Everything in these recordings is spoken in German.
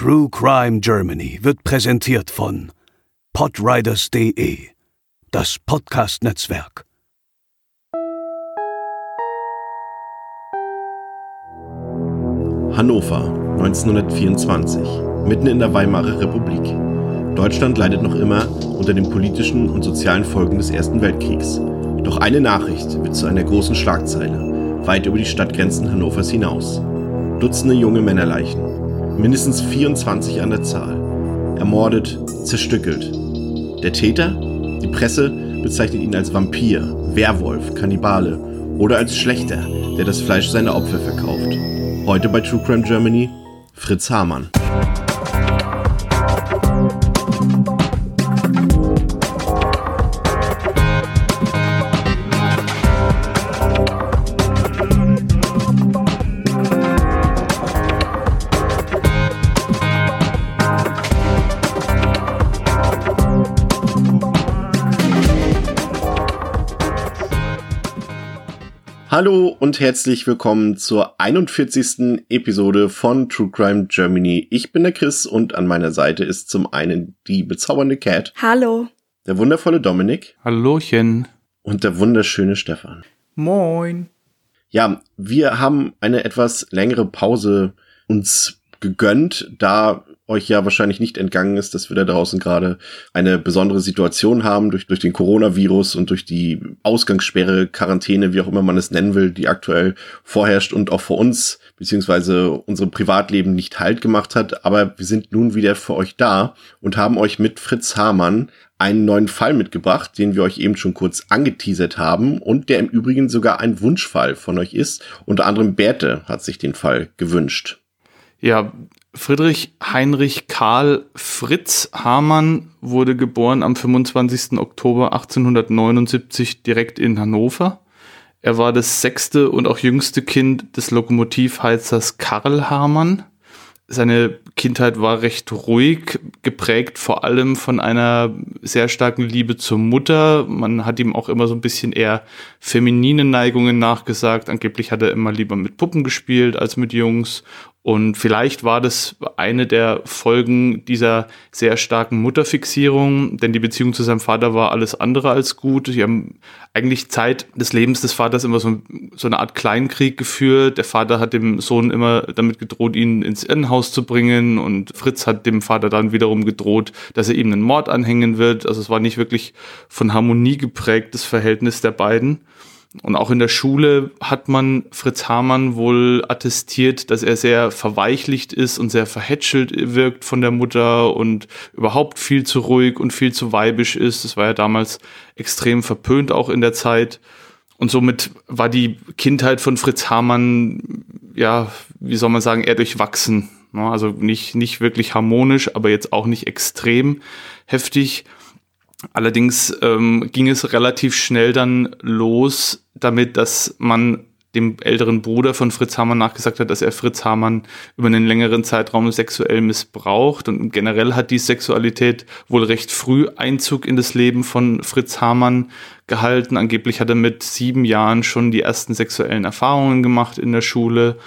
True Crime Germany wird präsentiert von podriders.de, das Podcast-Netzwerk. Hannover, 1924, mitten in der Weimarer Republik. Deutschland leidet noch immer unter den politischen und sozialen Folgen des Ersten Weltkriegs. Doch eine Nachricht wird zu einer großen Schlagzeile, weit über die Stadtgrenzen Hannovers hinaus. Dutzende junge Männerleichen, mindestens 24 an der Zahl, ermordet, zerstückelt. Der Täter? Die Presse bezeichnet ihn als Vampir, Werwolf, Kannibale oder als Schlechter, der das Fleisch seiner Opfer verkauft. Heute bei True Crime Germany Fritz Hamann. Hallo und herzlich willkommen zur 41. Episode von True Crime Germany. Ich bin der Chris und an meiner Seite ist zum einen die bezaubernde Cat. Hallo. Der wundervolle Dominik. Hallochen. Und der wunderschöne Stefan. Moin. Ja, wir haben eine etwas längere Pause uns gegönnt, da euch ja wahrscheinlich nicht entgangen ist, dass wir da draußen gerade eine besondere Situation haben durch, durch den Coronavirus und durch die Ausgangssperre, Quarantäne, wie auch immer man es nennen will, die aktuell vorherrscht und auch vor uns beziehungsweise unserem Privatleben nicht Halt gemacht hat. Aber wir sind nun wieder für euch da und haben euch mit Fritz Hamann einen neuen Fall mitgebracht, den wir euch eben schon kurz angeteasert haben und der im Übrigen sogar ein Wunschfall von euch ist. Unter anderem Berthe hat sich den Fall gewünscht. Ja, Friedrich Heinrich Karl Fritz Hamann wurde geboren am 25. Oktober 1879 direkt in Hannover. Er war das sechste und auch jüngste Kind des Lokomotivheizers Karl Hamann. Seine Kindheit war recht ruhig, geprägt vor allem von einer sehr starken Liebe zur Mutter. Man hat ihm auch immer so ein bisschen eher feminine Neigungen nachgesagt. Angeblich hat er immer lieber mit Puppen gespielt als mit Jungs und vielleicht war das eine der Folgen dieser sehr starken Mutterfixierung, denn die Beziehung zu seinem Vater war alles andere als gut. Sie haben eigentlich Zeit des Lebens des Vaters immer so, so eine Art Kleinkrieg geführt. Der Vater hat dem Sohn immer damit gedroht, ihn ins Irrenhaus zu bringen und Fritz hat dem Vater dann wiederum gedroht, dass er ihm einen Mord anhängen wird. Also es war nicht wirklich von Harmonie geprägtes Verhältnis der beiden. Und auch in der Schule hat man Fritz Hamann wohl attestiert, dass er sehr verweichlicht ist und sehr verhätschelt wirkt von der Mutter und überhaupt viel zu ruhig und viel zu weibisch ist. Das war ja damals extrem verpönt auch in der Zeit. Und somit war die Kindheit von Fritz Hamann, ja, wie soll man sagen, eher durchwachsen. Also nicht, nicht wirklich harmonisch, aber jetzt auch nicht extrem heftig. Allerdings ähm, ging es relativ schnell dann los damit, dass man dem älteren Bruder von Fritz Hamann nachgesagt hat, dass er Fritz Hamann über einen längeren Zeitraum sexuell missbraucht. Und generell hat die Sexualität wohl recht früh Einzug in das Leben von Fritz Hamann gehalten. Angeblich hat er mit sieben Jahren schon die ersten sexuellen Erfahrungen gemacht in der Schule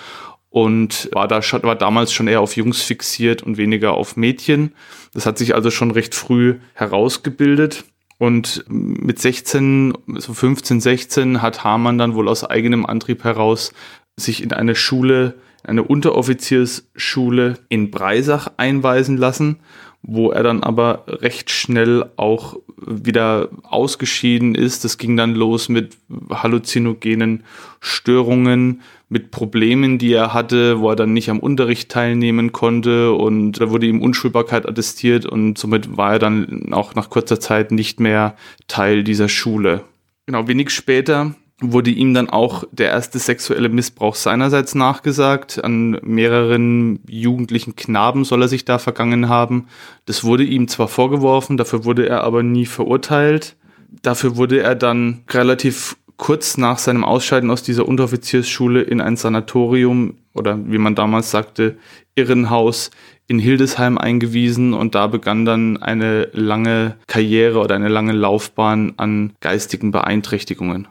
und war da war damals schon eher auf Jungs fixiert und weniger auf Mädchen. Das hat sich also schon recht früh herausgebildet. Und mit 16, so 15, 16 hat Hamann dann wohl aus eigenem Antrieb heraus sich in eine Schule, eine Unteroffiziersschule in Breisach einweisen lassen, wo er dann aber recht schnell auch wieder ausgeschieden ist. Das ging dann los mit halluzinogenen Störungen, mit Problemen, die er hatte, wo er dann nicht am Unterricht teilnehmen konnte und da wurde ihm Unschulbarkeit attestiert und somit war er dann auch nach kurzer Zeit nicht mehr Teil dieser Schule. Genau, wenig später wurde ihm dann auch der erste sexuelle Missbrauch seinerseits nachgesagt. An mehreren jugendlichen Knaben soll er sich da vergangen haben. Das wurde ihm zwar vorgeworfen, dafür wurde er aber nie verurteilt. Dafür wurde er dann relativ kurz nach seinem Ausscheiden aus dieser Unteroffiziersschule in ein Sanatorium oder wie man damals sagte, Irrenhaus in Hildesheim eingewiesen und da begann dann eine lange Karriere oder eine lange Laufbahn an geistigen Beeinträchtigungen.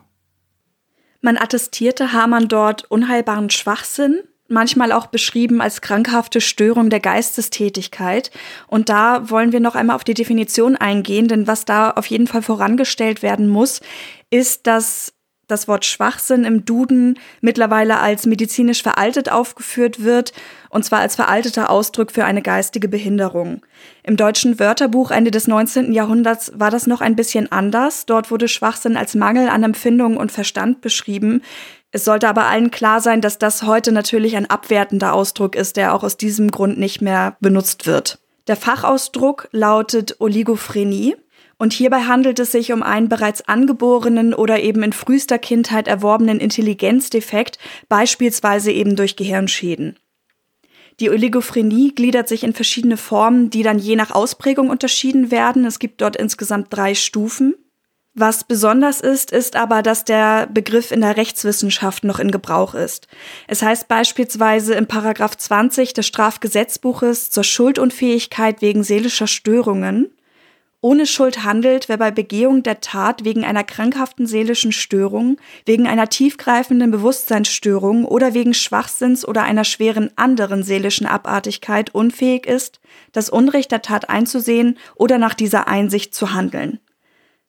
Man attestierte Hamann dort unheilbaren Schwachsinn, manchmal auch beschrieben als krankhafte Störung der Geistestätigkeit. Und da wollen wir noch einmal auf die Definition eingehen, denn was da auf jeden Fall vorangestellt werden muss, ist, dass das Wort Schwachsinn im Duden mittlerweile als medizinisch veraltet aufgeführt wird, und zwar als veralteter Ausdruck für eine geistige Behinderung. Im deutschen Wörterbuch Ende des 19. Jahrhunderts war das noch ein bisschen anders. Dort wurde Schwachsinn als Mangel an Empfindung und Verstand beschrieben. Es sollte aber allen klar sein, dass das heute natürlich ein abwertender Ausdruck ist, der auch aus diesem Grund nicht mehr benutzt wird. Der Fachausdruck lautet Oligophrenie. Und hierbei handelt es sich um einen bereits angeborenen oder eben in frühester Kindheit erworbenen Intelligenzdefekt, beispielsweise eben durch Gehirnschäden. Die Oligophrenie gliedert sich in verschiedene Formen, die dann je nach Ausprägung unterschieden werden. Es gibt dort insgesamt drei Stufen. Was besonders ist, ist aber, dass der Begriff in der Rechtswissenschaft noch in Gebrauch ist. Es heißt beispielsweise im Paragraph 20 des Strafgesetzbuches zur Schuldunfähigkeit wegen seelischer Störungen ohne Schuld handelt, wer bei Begehung der Tat wegen einer krankhaften seelischen Störung, wegen einer tiefgreifenden Bewusstseinsstörung oder wegen Schwachsinns oder einer schweren anderen seelischen Abartigkeit unfähig ist, das Unrecht der Tat einzusehen oder nach dieser Einsicht zu handeln.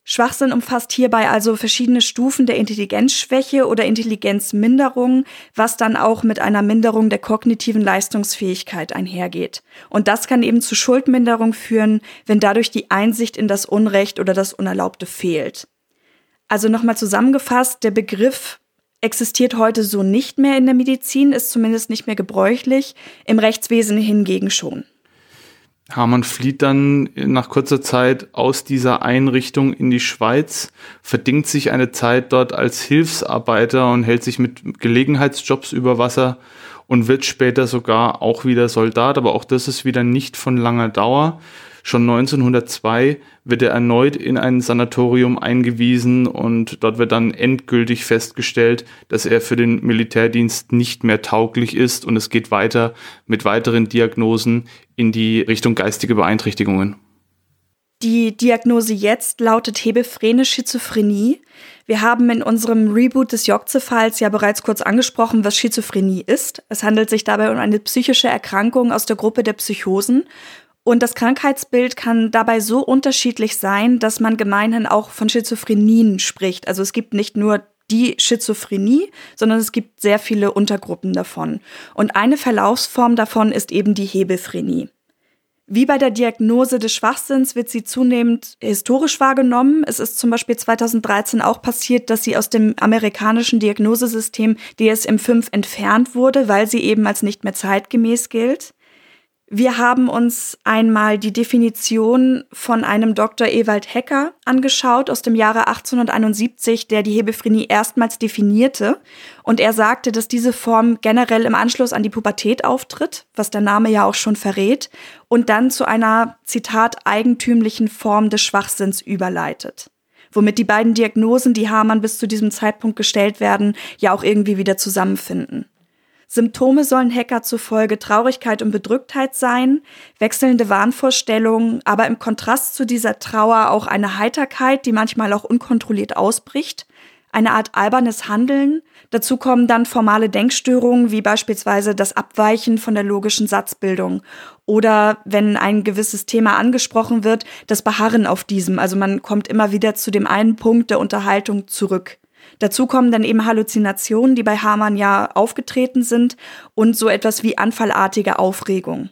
Schwachsinn umfasst hierbei also verschiedene Stufen der Intelligenzschwäche oder Intelligenzminderung, was dann auch mit einer Minderung der kognitiven Leistungsfähigkeit einhergeht. Und das kann eben zu Schuldminderung führen, wenn dadurch die Einsicht in das Unrecht oder das Unerlaubte fehlt. Also nochmal zusammengefasst, der Begriff existiert heute so nicht mehr in der Medizin, ist zumindest nicht mehr gebräuchlich, im Rechtswesen hingegen schon. Hamann flieht dann nach kurzer Zeit aus dieser Einrichtung in die Schweiz, verdingt sich eine Zeit dort als Hilfsarbeiter und hält sich mit Gelegenheitsjobs über Wasser und wird später sogar auch wieder Soldat, aber auch das ist wieder nicht von langer Dauer. Schon 1902 wird er erneut in ein Sanatorium eingewiesen und dort wird dann endgültig festgestellt, dass er für den Militärdienst nicht mehr tauglich ist und es geht weiter mit weiteren Diagnosen in die Richtung geistige Beeinträchtigungen. Die Diagnose jetzt lautet hebephrene Schizophrenie. Wir haben in unserem Reboot des Jokze-Falls ja bereits kurz angesprochen, was Schizophrenie ist. Es handelt sich dabei um eine psychische Erkrankung aus der Gruppe der Psychosen und das Krankheitsbild kann dabei so unterschiedlich sein, dass man gemeinhin auch von Schizophrenien spricht. Also es gibt nicht nur die Schizophrenie, sondern es gibt sehr viele Untergruppen davon. Und eine Verlaufsform davon ist eben die Hebephrenie. Wie bei der Diagnose des Schwachsinns wird sie zunehmend historisch wahrgenommen. Es ist zum Beispiel 2013 auch passiert, dass sie aus dem amerikanischen Diagnosesystem DSM-5 entfernt wurde, weil sie eben als nicht mehr zeitgemäß gilt. Wir haben uns einmal die Definition von einem Dr. Ewald Hecker angeschaut aus dem Jahre 1871, der die Hebephrenie erstmals definierte. Und er sagte, dass diese Form generell im Anschluss an die Pubertät auftritt, was der Name ja auch schon verrät, und dann zu einer, Zitat, eigentümlichen Form des Schwachsinns überleitet. Womit die beiden Diagnosen, die Hamann bis zu diesem Zeitpunkt gestellt werden, ja auch irgendwie wieder zusammenfinden. Symptome sollen Hacker zufolge Traurigkeit und Bedrücktheit sein, wechselnde Wahnvorstellungen, aber im Kontrast zu dieser Trauer auch eine Heiterkeit, die manchmal auch unkontrolliert ausbricht, eine Art albernes Handeln. Dazu kommen dann formale Denkstörungen, wie beispielsweise das Abweichen von der logischen Satzbildung oder wenn ein gewisses Thema angesprochen wird, das Beharren auf diesem. Also man kommt immer wieder zu dem einen Punkt der Unterhaltung zurück. Dazu kommen dann eben Halluzinationen, die bei Hamann ja aufgetreten sind und so etwas wie anfallartige Aufregung.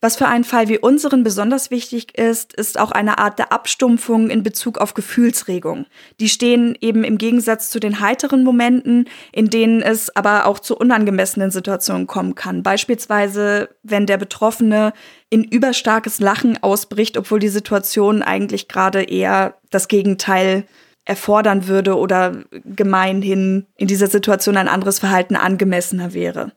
Was für einen Fall wie unseren besonders wichtig ist, ist auch eine Art der Abstumpfung in Bezug auf Gefühlsregung. Die stehen eben im Gegensatz zu den heiteren Momenten, in denen es aber auch zu unangemessenen Situationen kommen kann. Beispielsweise, wenn der Betroffene in überstarkes Lachen ausbricht, obwohl die Situation eigentlich gerade eher das Gegenteil erfordern würde oder gemeinhin in dieser Situation ein anderes Verhalten angemessener wäre.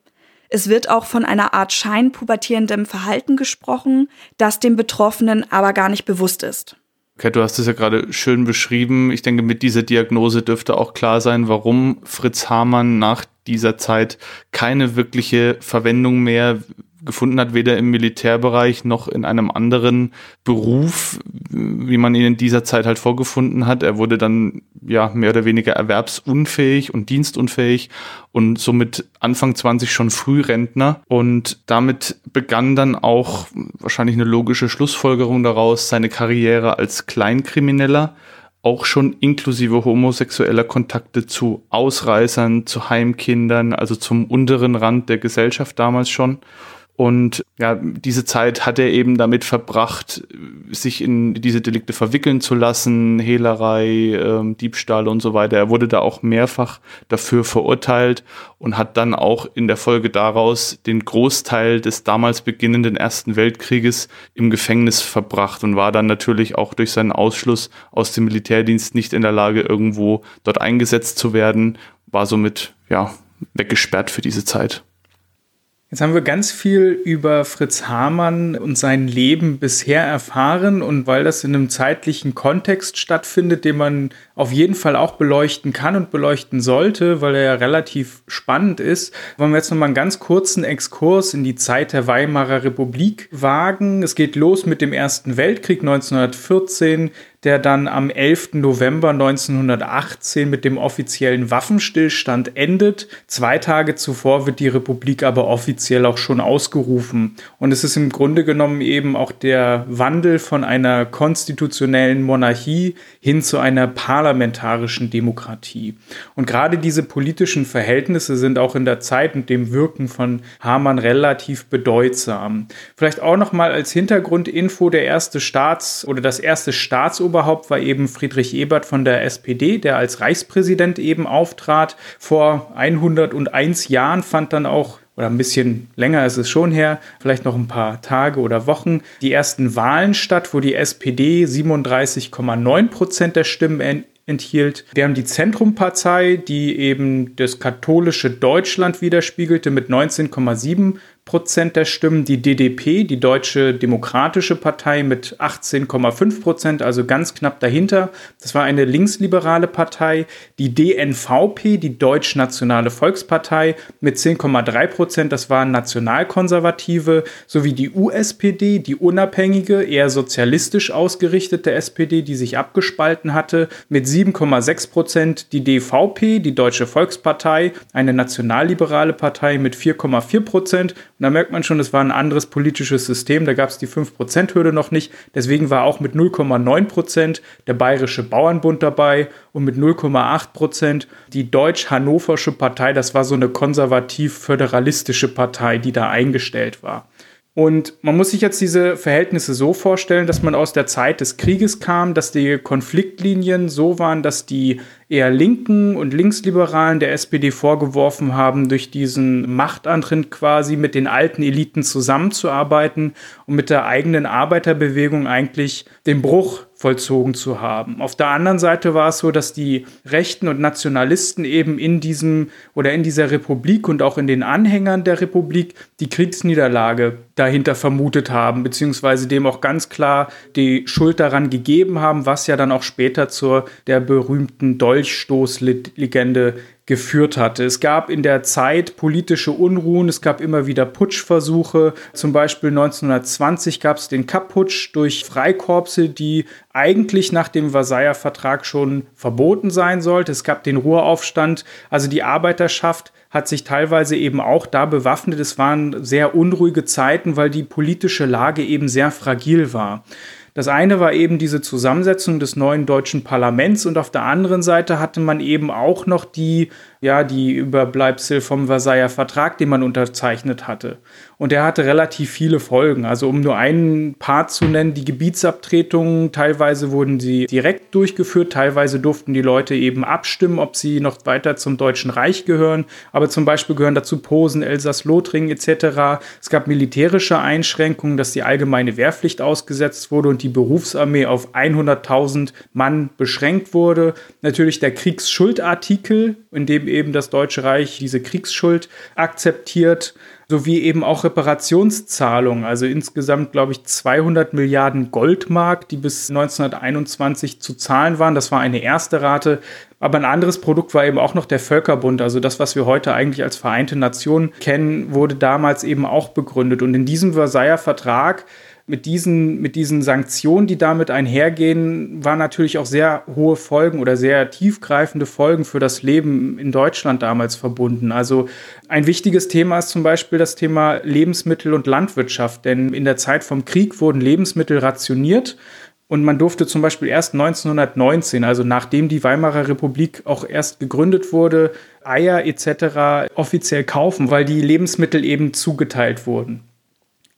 Es wird auch von einer Art scheinpubertierendem Verhalten gesprochen, das dem Betroffenen aber gar nicht bewusst ist. Okay, du hast es ja gerade schön beschrieben. Ich denke, mit dieser Diagnose dürfte auch klar sein, warum Fritz Hamann nach dieser Zeit keine wirkliche Verwendung mehr gefunden hat, weder im Militärbereich noch in einem anderen Beruf, wie man ihn in dieser Zeit halt vorgefunden hat. Er wurde dann ja mehr oder weniger erwerbsunfähig und dienstunfähig und somit Anfang 20 schon Frührentner. Und damit begann dann auch wahrscheinlich eine logische Schlussfolgerung daraus seine Karriere als Kleinkrimineller auch schon inklusive homosexueller Kontakte zu Ausreißern, zu Heimkindern, also zum unteren Rand der Gesellschaft damals schon. Und ja, diese Zeit hat er eben damit verbracht, sich in diese Delikte verwickeln zu lassen, Hehlerei, ähm, Diebstahl und so weiter. Er wurde da auch mehrfach dafür verurteilt und hat dann auch in der Folge daraus den Großteil des damals beginnenden Ersten Weltkrieges im Gefängnis verbracht und war dann natürlich auch durch seinen Ausschluss aus dem Militärdienst nicht in der Lage, irgendwo dort eingesetzt zu werden, war somit ja weggesperrt für diese Zeit. Jetzt haben wir ganz viel über Fritz Hamann und sein Leben bisher erfahren und weil das in einem zeitlichen Kontext stattfindet, den man auf jeden Fall auch beleuchten kann und beleuchten sollte, weil er ja relativ spannend ist, wollen wir jetzt noch mal einen ganz kurzen Exkurs in die Zeit der Weimarer Republik wagen. Es geht los mit dem Ersten Weltkrieg 1914 der dann am 11. November 1918 mit dem offiziellen Waffenstillstand endet. Zwei Tage zuvor wird die Republik aber offiziell auch schon ausgerufen. Und es ist im Grunde genommen eben auch der Wandel von einer konstitutionellen Monarchie hin zu einer parlamentarischen Demokratie. Und gerade diese politischen Verhältnisse sind auch in der Zeit und dem Wirken von Hamann relativ bedeutsam. Vielleicht auch noch mal als Hintergrundinfo der erste Staats- oder das erste Staatsoberhaupt Oberhaupt war eben Friedrich Ebert von der SPD, der als Reichspräsident eben auftrat. Vor 101 Jahren fand dann auch oder ein bisschen länger ist es schon her, vielleicht noch ein paar Tage oder Wochen, die ersten Wahlen statt, wo die SPD 37,9 Prozent der Stimmen enthielt. Wir haben die Zentrumpartei, die eben das katholische Deutschland widerspiegelte mit 19,7 Prozent der Stimmen, die DDP, die Deutsche Demokratische Partei mit 18,5 Prozent, also ganz knapp dahinter. Das war eine linksliberale Partei. Die DNVP, die Deutsch-Nationale Volkspartei mit 10,3 Prozent, das waren Nationalkonservative, sowie die USPD, die unabhängige, eher sozialistisch ausgerichtete SPD, die sich abgespalten hatte, mit 7,6 Prozent. Die DVP, die Deutsche Volkspartei, eine nationalliberale Partei mit 4,4 Prozent und da merkt man schon, es war ein anderes politisches System. Da gab es die 5%-Hürde noch nicht. Deswegen war auch mit 0,9% der Bayerische Bauernbund dabei und mit 0,8% die Deutsch-Hannoversche Partei. Das war so eine konservativ-föderalistische Partei, die da eingestellt war. Und man muss sich jetzt diese Verhältnisse so vorstellen, dass man aus der Zeit des Krieges kam, dass die Konfliktlinien so waren, dass die eher Linken und Linksliberalen der SPD vorgeworfen haben, durch diesen Machtantritt quasi mit den alten Eliten zusammenzuarbeiten und mit der eigenen Arbeiterbewegung eigentlich den Bruch vollzogen zu haben. Auf der anderen Seite war es so, dass die Rechten und Nationalisten eben in diesem oder in dieser Republik und auch in den Anhängern der Republik die Kriegsniederlage dahinter vermutet haben, beziehungsweise dem auch ganz klar die Schuld daran gegeben haben, was ja dann auch später zur der berühmten Dolchstoßlegende geführt hatte. Es gab in der Zeit politische Unruhen, es gab immer wieder Putschversuche. Zum Beispiel 1920 gab es den Kapp-Putsch durch Freikorpse, die eigentlich nach dem Versailler Vertrag schon verboten sein sollte. Es gab den Ruhraufstand. Also die Arbeiterschaft hat sich teilweise eben auch da bewaffnet. Es waren sehr unruhige Zeiten, weil die politische Lage eben sehr fragil war. Das eine war eben diese Zusammensetzung des neuen deutschen Parlaments und auf der anderen Seite hatte man eben auch noch die ja, die Überbleibsel vom Versailler Vertrag, den man unterzeichnet hatte. Und der hatte relativ viele Folgen. Also um nur einen Part zu nennen, die Gebietsabtretungen, teilweise wurden sie direkt durchgeführt, teilweise durften die Leute eben abstimmen, ob sie noch weiter zum Deutschen Reich gehören. Aber zum Beispiel gehören dazu Posen, Elsass-Lothringen etc. Es gab militärische Einschränkungen, dass die allgemeine Wehrpflicht ausgesetzt wurde und die Berufsarmee auf 100.000 Mann beschränkt wurde. Natürlich der Kriegsschuldartikel, in dem eben das Deutsche Reich diese Kriegsschuld akzeptiert, sowie eben auch Reparationszahlungen, also insgesamt, glaube ich, 200 Milliarden Goldmark, die bis 1921 zu zahlen waren. Das war eine erste Rate. Aber ein anderes Produkt war eben auch noch der Völkerbund, also das, was wir heute eigentlich als Vereinte Nation kennen, wurde damals eben auch begründet. Und in diesem Versailler Vertrag mit diesen, mit diesen Sanktionen, die damit einhergehen, waren natürlich auch sehr hohe Folgen oder sehr tiefgreifende Folgen für das Leben in Deutschland damals verbunden. Also ein wichtiges Thema ist zum Beispiel das Thema Lebensmittel und Landwirtschaft, denn in der Zeit vom Krieg wurden Lebensmittel rationiert. Und man durfte zum Beispiel erst 1919, also nachdem die Weimarer Republik auch erst gegründet wurde, Eier etc. offiziell kaufen, weil die Lebensmittel eben zugeteilt wurden.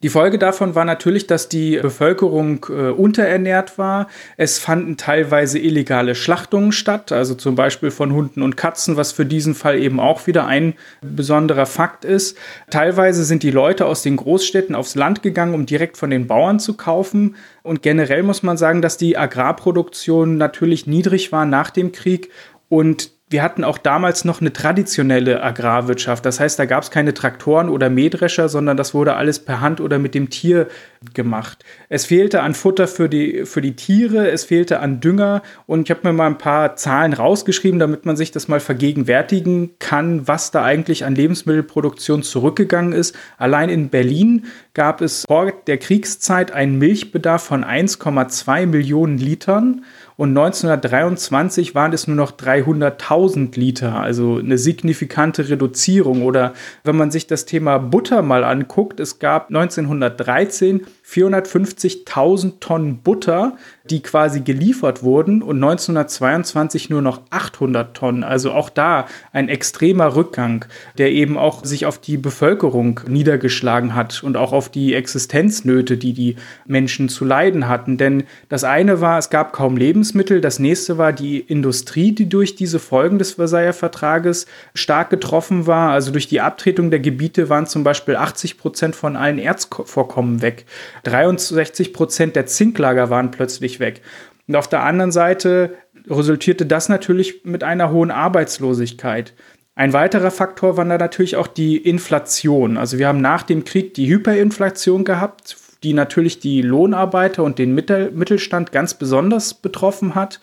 Die Folge davon war natürlich, dass die Bevölkerung äh, unterernährt war. Es fanden teilweise illegale Schlachtungen statt, also zum Beispiel von Hunden und Katzen, was für diesen Fall eben auch wieder ein besonderer Fakt ist. Teilweise sind die Leute aus den Großstädten aufs Land gegangen, um direkt von den Bauern zu kaufen. Und generell muss man sagen, dass die Agrarproduktion natürlich niedrig war nach dem Krieg und wir hatten auch damals noch eine traditionelle Agrarwirtschaft. Das heißt, da gab es keine Traktoren oder Mähdrescher, sondern das wurde alles per Hand oder mit dem Tier gemacht. Es fehlte an Futter für die, für die Tiere, es fehlte an Dünger und ich habe mir mal ein paar Zahlen rausgeschrieben, damit man sich das mal vergegenwärtigen kann, was da eigentlich an Lebensmittelproduktion zurückgegangen ist. Allein in Berlin gab es vor der Kriegszeit einen Milchbedarf von 1,2 Millionen Litern und 1923 waren es nur noch 300.000 Liter, also eine signifikante Reduzierung. Oder wenn man sich das Thema Butter mal anguckt, es gab 1913 450.000 Tonnen Butter, die quasi geliefert wurden und 1922 nur noch 800 Tonnen. Also auch da ein extremer Rückgang, der eben auch sich auf die Bevölkerung niedergeschlagen hat und auch auf die Existenznöte, die die Menschen zu leiden hatten. Denn das eine war, es gab kaum Lebensmittel, das nächste war die Industrie, die durch diese Folgen des Versailler Vertrages stark getroffen war. Also durch die Abtretung der Gebiete waren zum Beispiel 80 Prozent von allen Erzvorkommen weg. 63 Prozent der Zinklager waren plötzlich weg. Und auf der anderen Seite resultierte das natürlich mit einer hohen Arbeitslosigkeit. Ein weiterer Faktor war da natürlich auch die Inflation. Also wir haben nach dem Krieg die Hyperinflation gehabt, die natürlich die Lohnarbeiter und den Mittelstand ganz besonders betroffen hat.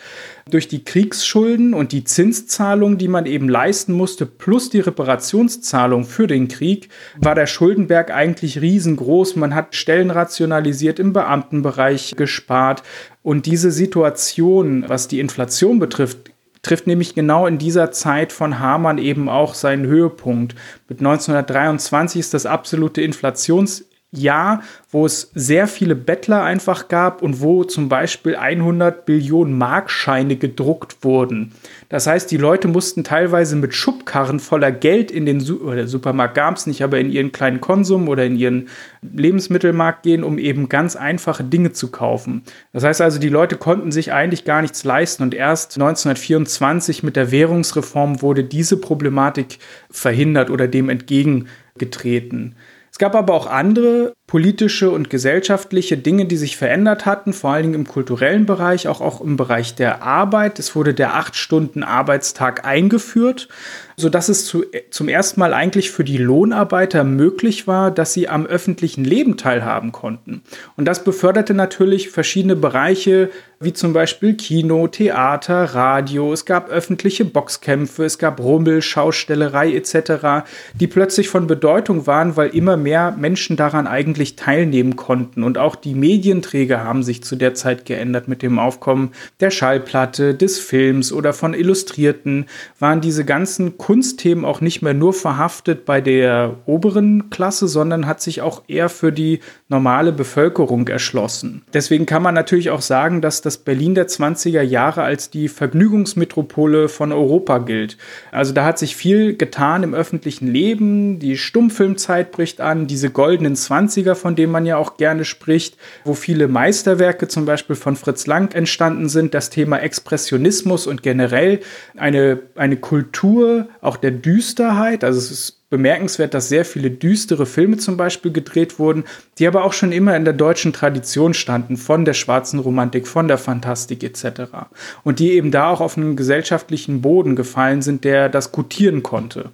Durch die Kriegsschulden und die Zinszahlung, die man eben leisten musste, plus die Reparationszahlung für den Krieg, war der Schuldenberg eigentlich riesengroß. Man hat Stellen rationalisiert, im Beamtenbereich gespart. Und diese Situation, was die Inflation betrifft, trifft nämlich genau in dieser Zeit von Hamann eben auch seinen Höhepunkt. Mit 1923 ist das absolute Inflations Jahr, wo es sehr viele Bettler einfach gab und wo zum Beispiel 100 Billionen Markscheine gedruckt wurden. Das heißt, die Leute mussten teilweise mit Schubkarren voller Geld in den Su oder Supermarkt gab es nicht, aber in ihren kleinen Konsum oder in ihren Lebensmittelmarkt gehen, um eben ganz einfache Dinge zu kaufen. Das heißt also, die Leute konnten sich eigentlich gar nichts leisten und erst 1924 mit der Währungsreform wurde diese Problematik verhindert oder dem entgegengetreten. Es gab aber auch andere politische und gesellschaftliche Dinge, die sich verändert hatten, vor allen Dingen im kulturellen Bereich, auch, auch im Bereich der Arbeit. Es wurde der acht Stunden Arbeitstag eingeführt sodass es zu, zum ersten Mal eigentlich für die Lohnarbeiter möglich war, dass sie am öffentlichen Leben teilhaben konnten. Und das beförderte natürlich verschiedene Bereiche, wie zum Beispiel Kino, Theater, Radio. Es gab öffentliche Boxkämpfe, es gab Rummel, Schaustellerei etc., die plötzlich von Bedeutung waren, weil immer mehr Menschen daran eigentlich teilnehmen konnten. Und auch die Medienträger haben sich zu der Zeit geändert mit dem Aufkommen der Schallplatte, des Films oder von Illustrierten, waren diese ganzen Kunstthemen auch nicht mehr nur verhaftet bei der oberen Klasse, sondern hat sich auch eher für die normale Bevölkerung erschlossen. Deswegen kann man natürlich auch sagen, dass das Berlin der 20er Jahre als die Vergnügungsmetropole von Europa gilt. Also da hat sich viel getan im öffentlichen Leben, die Stummfilmzeit bricht an, diese goldenen 20er, von denen man ja auch gerne spricht, wo viele Meisterwerke zum Beispiel von Fritz Lang entstanden sind, das Thema Expressionismus und generell eine, eine Kultur, auch der Düsterheit. Also es ist bemerkenswert, dass sehr viele düstere Filme zum Beispiel gedreht wurden, die aber auch schon immer in der deutschen Tradition standen, von der schwarzen Romantik, von der Fantastik etc. Und die eben da auch auf einen gesellschaftlichen Boden gefallen sind, der das gutieren konnte.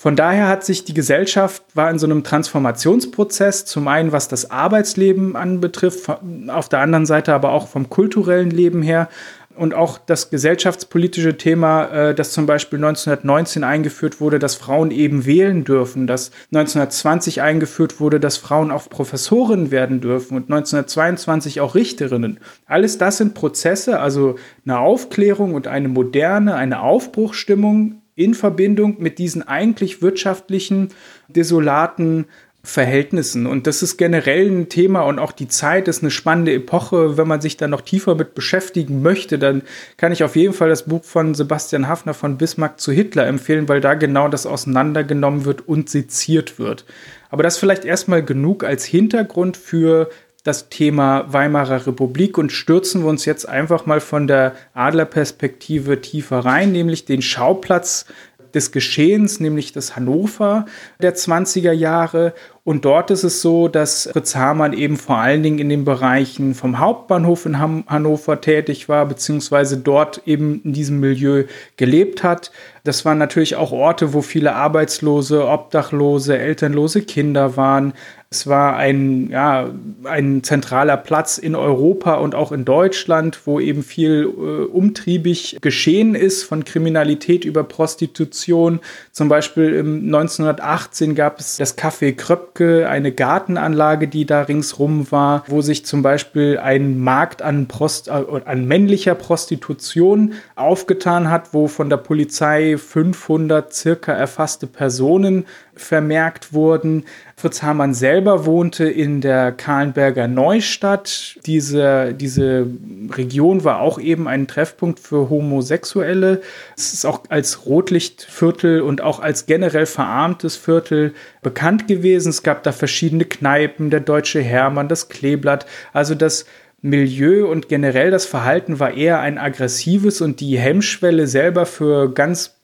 Von daher hat sich die Gesellschaft, war in so einem Transformationsprozess, zum einen was das Arbeitsleben anbetrifft, auf der anderen Seite aber auch vom kulturellen Leben her, Und auch das gesellschaftspolitische Thema, äh, das zum Beispiel 1919 eingeführt wurde, dass Frauen eben wählen dürfen, dass 1920 eingeführt wurde, dass Frauen auch Professorinnen werden dürfen und 1922 auch Richterinnen. Alles das sind Prozesse, also eine Aufklärung und eine moderne, eine Aufbruchstimmung in Verbindung mit diesen eigentlich wirtschaftlichen, desolaten Verhältnissen. Und das ist generell ein Thema und auch die Zeit ist eine spannende Epoche. Wenn man sich da noch tiefer mit beschäftigen möchte, dann kann ich auf jeden Fall das Buch von Sebastian Hafner von Bismarck zu Hitler empfehlen, weil da genau das auseinandergenommen wird und seziert wird. Aber das vielleicht erstmal genug als Hintergrund für das Thema Weimarer Republik und stürzen wir uns jetzt einfach mal von der Adlerperspektive tiefer rein, nämlich den Schauplatz des Geschehens, nämlich das Hannover der 20er Jahre. Und dort ist es so, dass Fritz Hamann eben vor allen Dingen in den Bereichen vom Hauptbahnhof in Hannover tätig war, beziehungsweise dort eben in diesem Milieu gelebt hat. Das waren natürlich auch Orte, wo viele Arbeitslose, Obdachlose, elternlose Kinder waren. Es war ein, ja, ein zentraler Platz in Europa und auch in Deutschland, wo eben viel äh, umtriebig geschehen ist, von Kriminalität über Prostitution. Zum Beispiel im 1918 gab es das Café Kröpke, eine Gartenanlage, die da ringsrum war, wo sich zum Beispiel ein Markt an, Prost äh, an männlicher Prostitution aufgetan hat, wo von der Polizei 500 circa erfasste Personen vermerkt wurden. Fritz Hamann selber wohnte in der Kahlenberger Neustadt. Diese, diese Region war auch eben ein Treffpunkt für Homosexuelle. Es ist auch als Rotlichtviertel und auch als generell verarmtes Viertel bekannt gewesen. Es gab da verschiedene Kneipen, der Deutsche Hermann, das Kleeblatt. Also das Milieu und generell das Verhalten war eher ein aggressives und die Hemmschwelle selber für ganz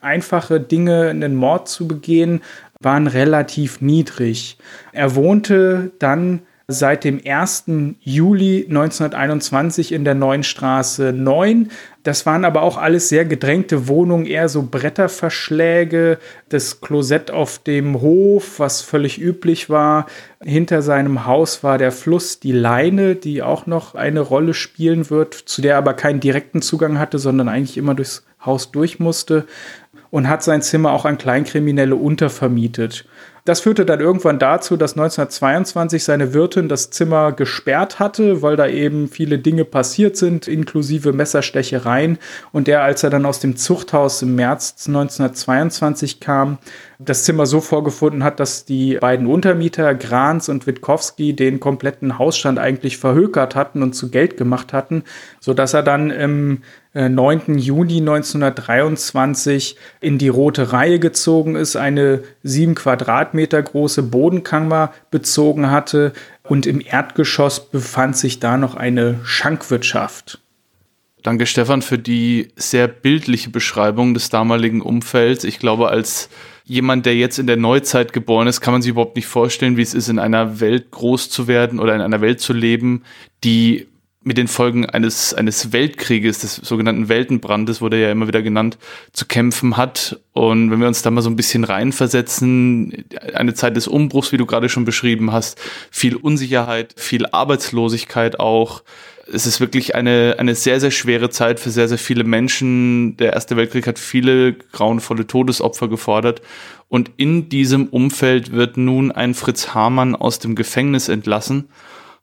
einfache Dinge, einen Mord zu begehen, waren relativ niedrig. Er wohnte dann seit dem 1. Juli 1921 in der Neuen Straße 9. Das waren aber auch alles sehr gedrängte Wohnungen, eher so Bretterverschläge, das Klosett auf dem Hof, was völlig üblich war. Hinter seinem Haus war der Fluss, die Leine, die auch noch eine Rolle spielen wird, zu der er aber keinen direkten Zugang hatte, sondern eigentlich immer durchs Haus durch musste und hat sein Zimmer auch an Kleinkriminelle untervermietet. Das führte dann irgendwann dazu, dass 1922 seine Wirtin das Zimmer gesperrt hatte, weil da eben viele Dinge passiert sind, inklusive Messerstechereien. Und er, als er dann aus dem Zuchthaus im März 1922 kam, das Zimmer so vorgefunden hat, dass die beiden Untermieter, Grans und Witkowski, den kompletten Hausstand eigentlich verhökert hatten und zu Geld gemacht hatten, sodass er dann im 9. Äh, Juni 1923 in die Rote Reihe gezogen ist, eine sieben Quadratmeter große Bodenkammer bezogen hatte und im Erdgeschoss befand sich da noch eine Schankwirtschaft. Danke, Stefan, für die sehr bildliche Beschreibung des damaligen Umfelds. Ich glaube, als jemand, der jetzt in der Neuzeit geboren ist, kann man sich überhaupt nicht vorstellen, wie es ist, in einer Welt groß zu werden oder in einer Welt zu leben, die mit den Folgen eines, eines Weltkrieges, des sogenannten Weltenbrandes, wurde ja immer wieder genannt, zu kämpfen hat. Und wenn wir uns da mal so ein bisschen reinversetzen, eine Zeit des Umbruchs, wie du gerade schon beschrieben hast, viel Unsicherheit, viel Arbeitslosigkeit auch. Es ist wirklich eine, eine sehr, sehr schwere Zeit für sehr, sehr viele Menschen. Der Erste Weltkrieg hat viele grauenvolle Todesopfer gefordert. Und in diesem Umfeld wird nun ein Fritz Hamann aus dem Gefängnis entlassen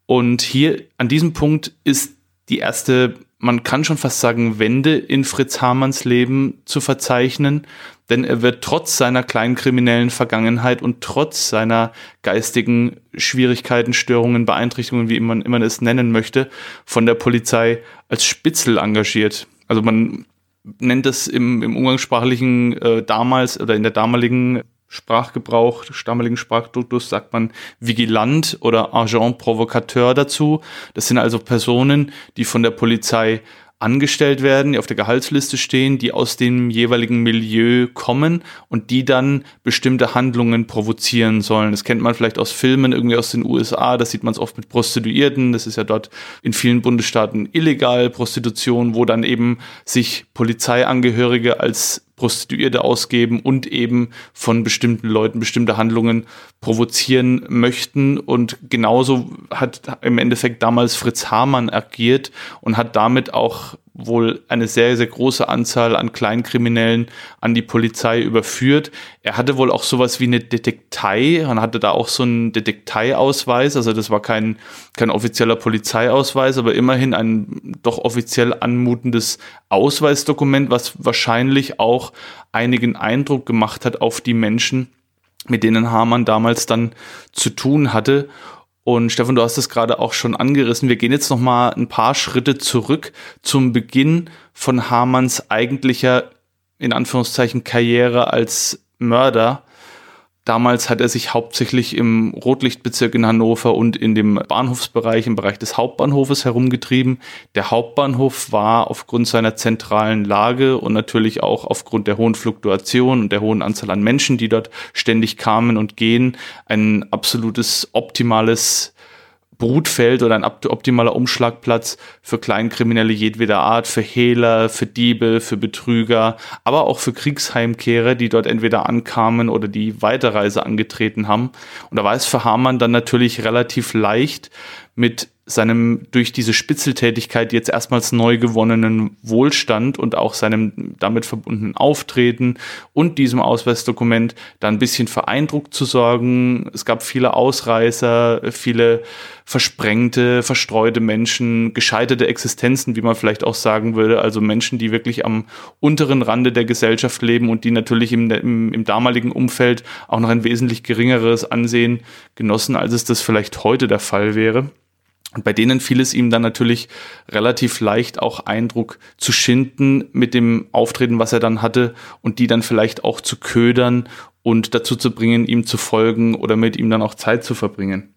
und hier an diesem Punkt ist die erste, man kann schon fast sagen, Wende in Fritz Hamanns Leben zu verzeichnen, denn er wird trotz seiner kleinen kriminellen Vergangenheit und trotz seiner geistigen Schwierigkeiten, Störungen, Beeinträchtigungen, wie man immer es nennen möchte, von der Polizei als Spitzel engagiert. Also man nennt das im, im umgangssprachlichen äh, damals oder in der damaligen Sprachgebrauch, des damaligen Sprachduktus sagt man Vigilant oder Agent Provocateur dazu. Das sind also Personen, die von der Polizei angestellt werden, die auf der Gehaltsliste stehen, die aus dem jeweiligen Milieu kommen und die dann bestimmte Handlungen provozieren sollen. Das kennt man vielleicht aus Filmen irgendwie aus den USA, das sieht man es oft mit Prostituierten, das ist ja dort in vielen Bundesstaaten illegal, Prostitution, wo dann eben sich Polizeiangehörige als Prostituierte ausgeben und eben von bestimmten Leuten bestimmte Handlungen provozieren möchten. Und genauso hat im Endeffekt damals Fritz Hamann agiert und hat damit auch wohl eine sehr, sehr große Anzahl an Kleinkriminellen an die Polizei überführt. Er hatte wohl auch sowas wie eine Detektei und hatte da auch so einen Detekteiausweis. Also das war kein, kein offizieller Polizeiausweis, aber immerhin ein doch offiziell anmutendes Ausweisdokument, was wahrscheinlich auch einigen Eindruck gemacht hat auf die Menschen, mit denen Hamann damals dann zu tun hatte. Und Stefan, du hast es gerade auch schon angerissen. Wir gehen jetzt noch mal ein paar Schritte zurück zum Beginn von Hamanns eigentlicher, in Anführungszeichen, Karriere als Mörder. Damals hat er sich hauptsächlich im Rotlichtbezirk in Hannover und in dem Bahnhofsbereich, im Bereich des Hauptbahnhofes herumgetrieben. Der Hauptbahnhof war aufgrund seiner zentralen Lage und natürlich auch aufgrund der hohen Fluktuation und der hohen Anzahl an Menschen, die dort ständig kamen und gehen, ein absolutes optimales Brutfeld oder ein optimaler Umschlagplatz für Kleinkriminelle jedweder Art, für Hehler, für Diebe, für Betrüger, aber auch für Kriegsheimkehrer, die dort entweder ankamen oder die Weiterreise angetreten haben. Und da war es für Hamann dann natürlich relativ leicht, mit seinem durch diese Spitzeltätigkeit jetzt erstmals neu gewonnenen Wohlstand und auch seinem damit verbundenen Auftreten und diesem Ausweisdokument da ein bisschen für Eindruck zu sorgen. Es gab viele Ausreißer, viele versprengte, verstreute Menschen, gescheiterte Existenzen, wie man vielleicht auch sagen würde, also Menschen, die wirklich am unteren Rande der Gesellschaft leben und die natürlich im, im, im damaligen Umfeld auch noch ein wesentlich geringeres Ansehen genossen, als es das vielleicht heute der Fall wäre. Und bei denen fiel es ihm dann natürlich relativ leicht, auch Eindruck zu schinden mit dem Auftreten, was er dann hatte, und die dann vielleicht auch zu ködern und dazu zu bringen, ihm zu folgen oder mit ihm dann auch Zeit zu verbringen.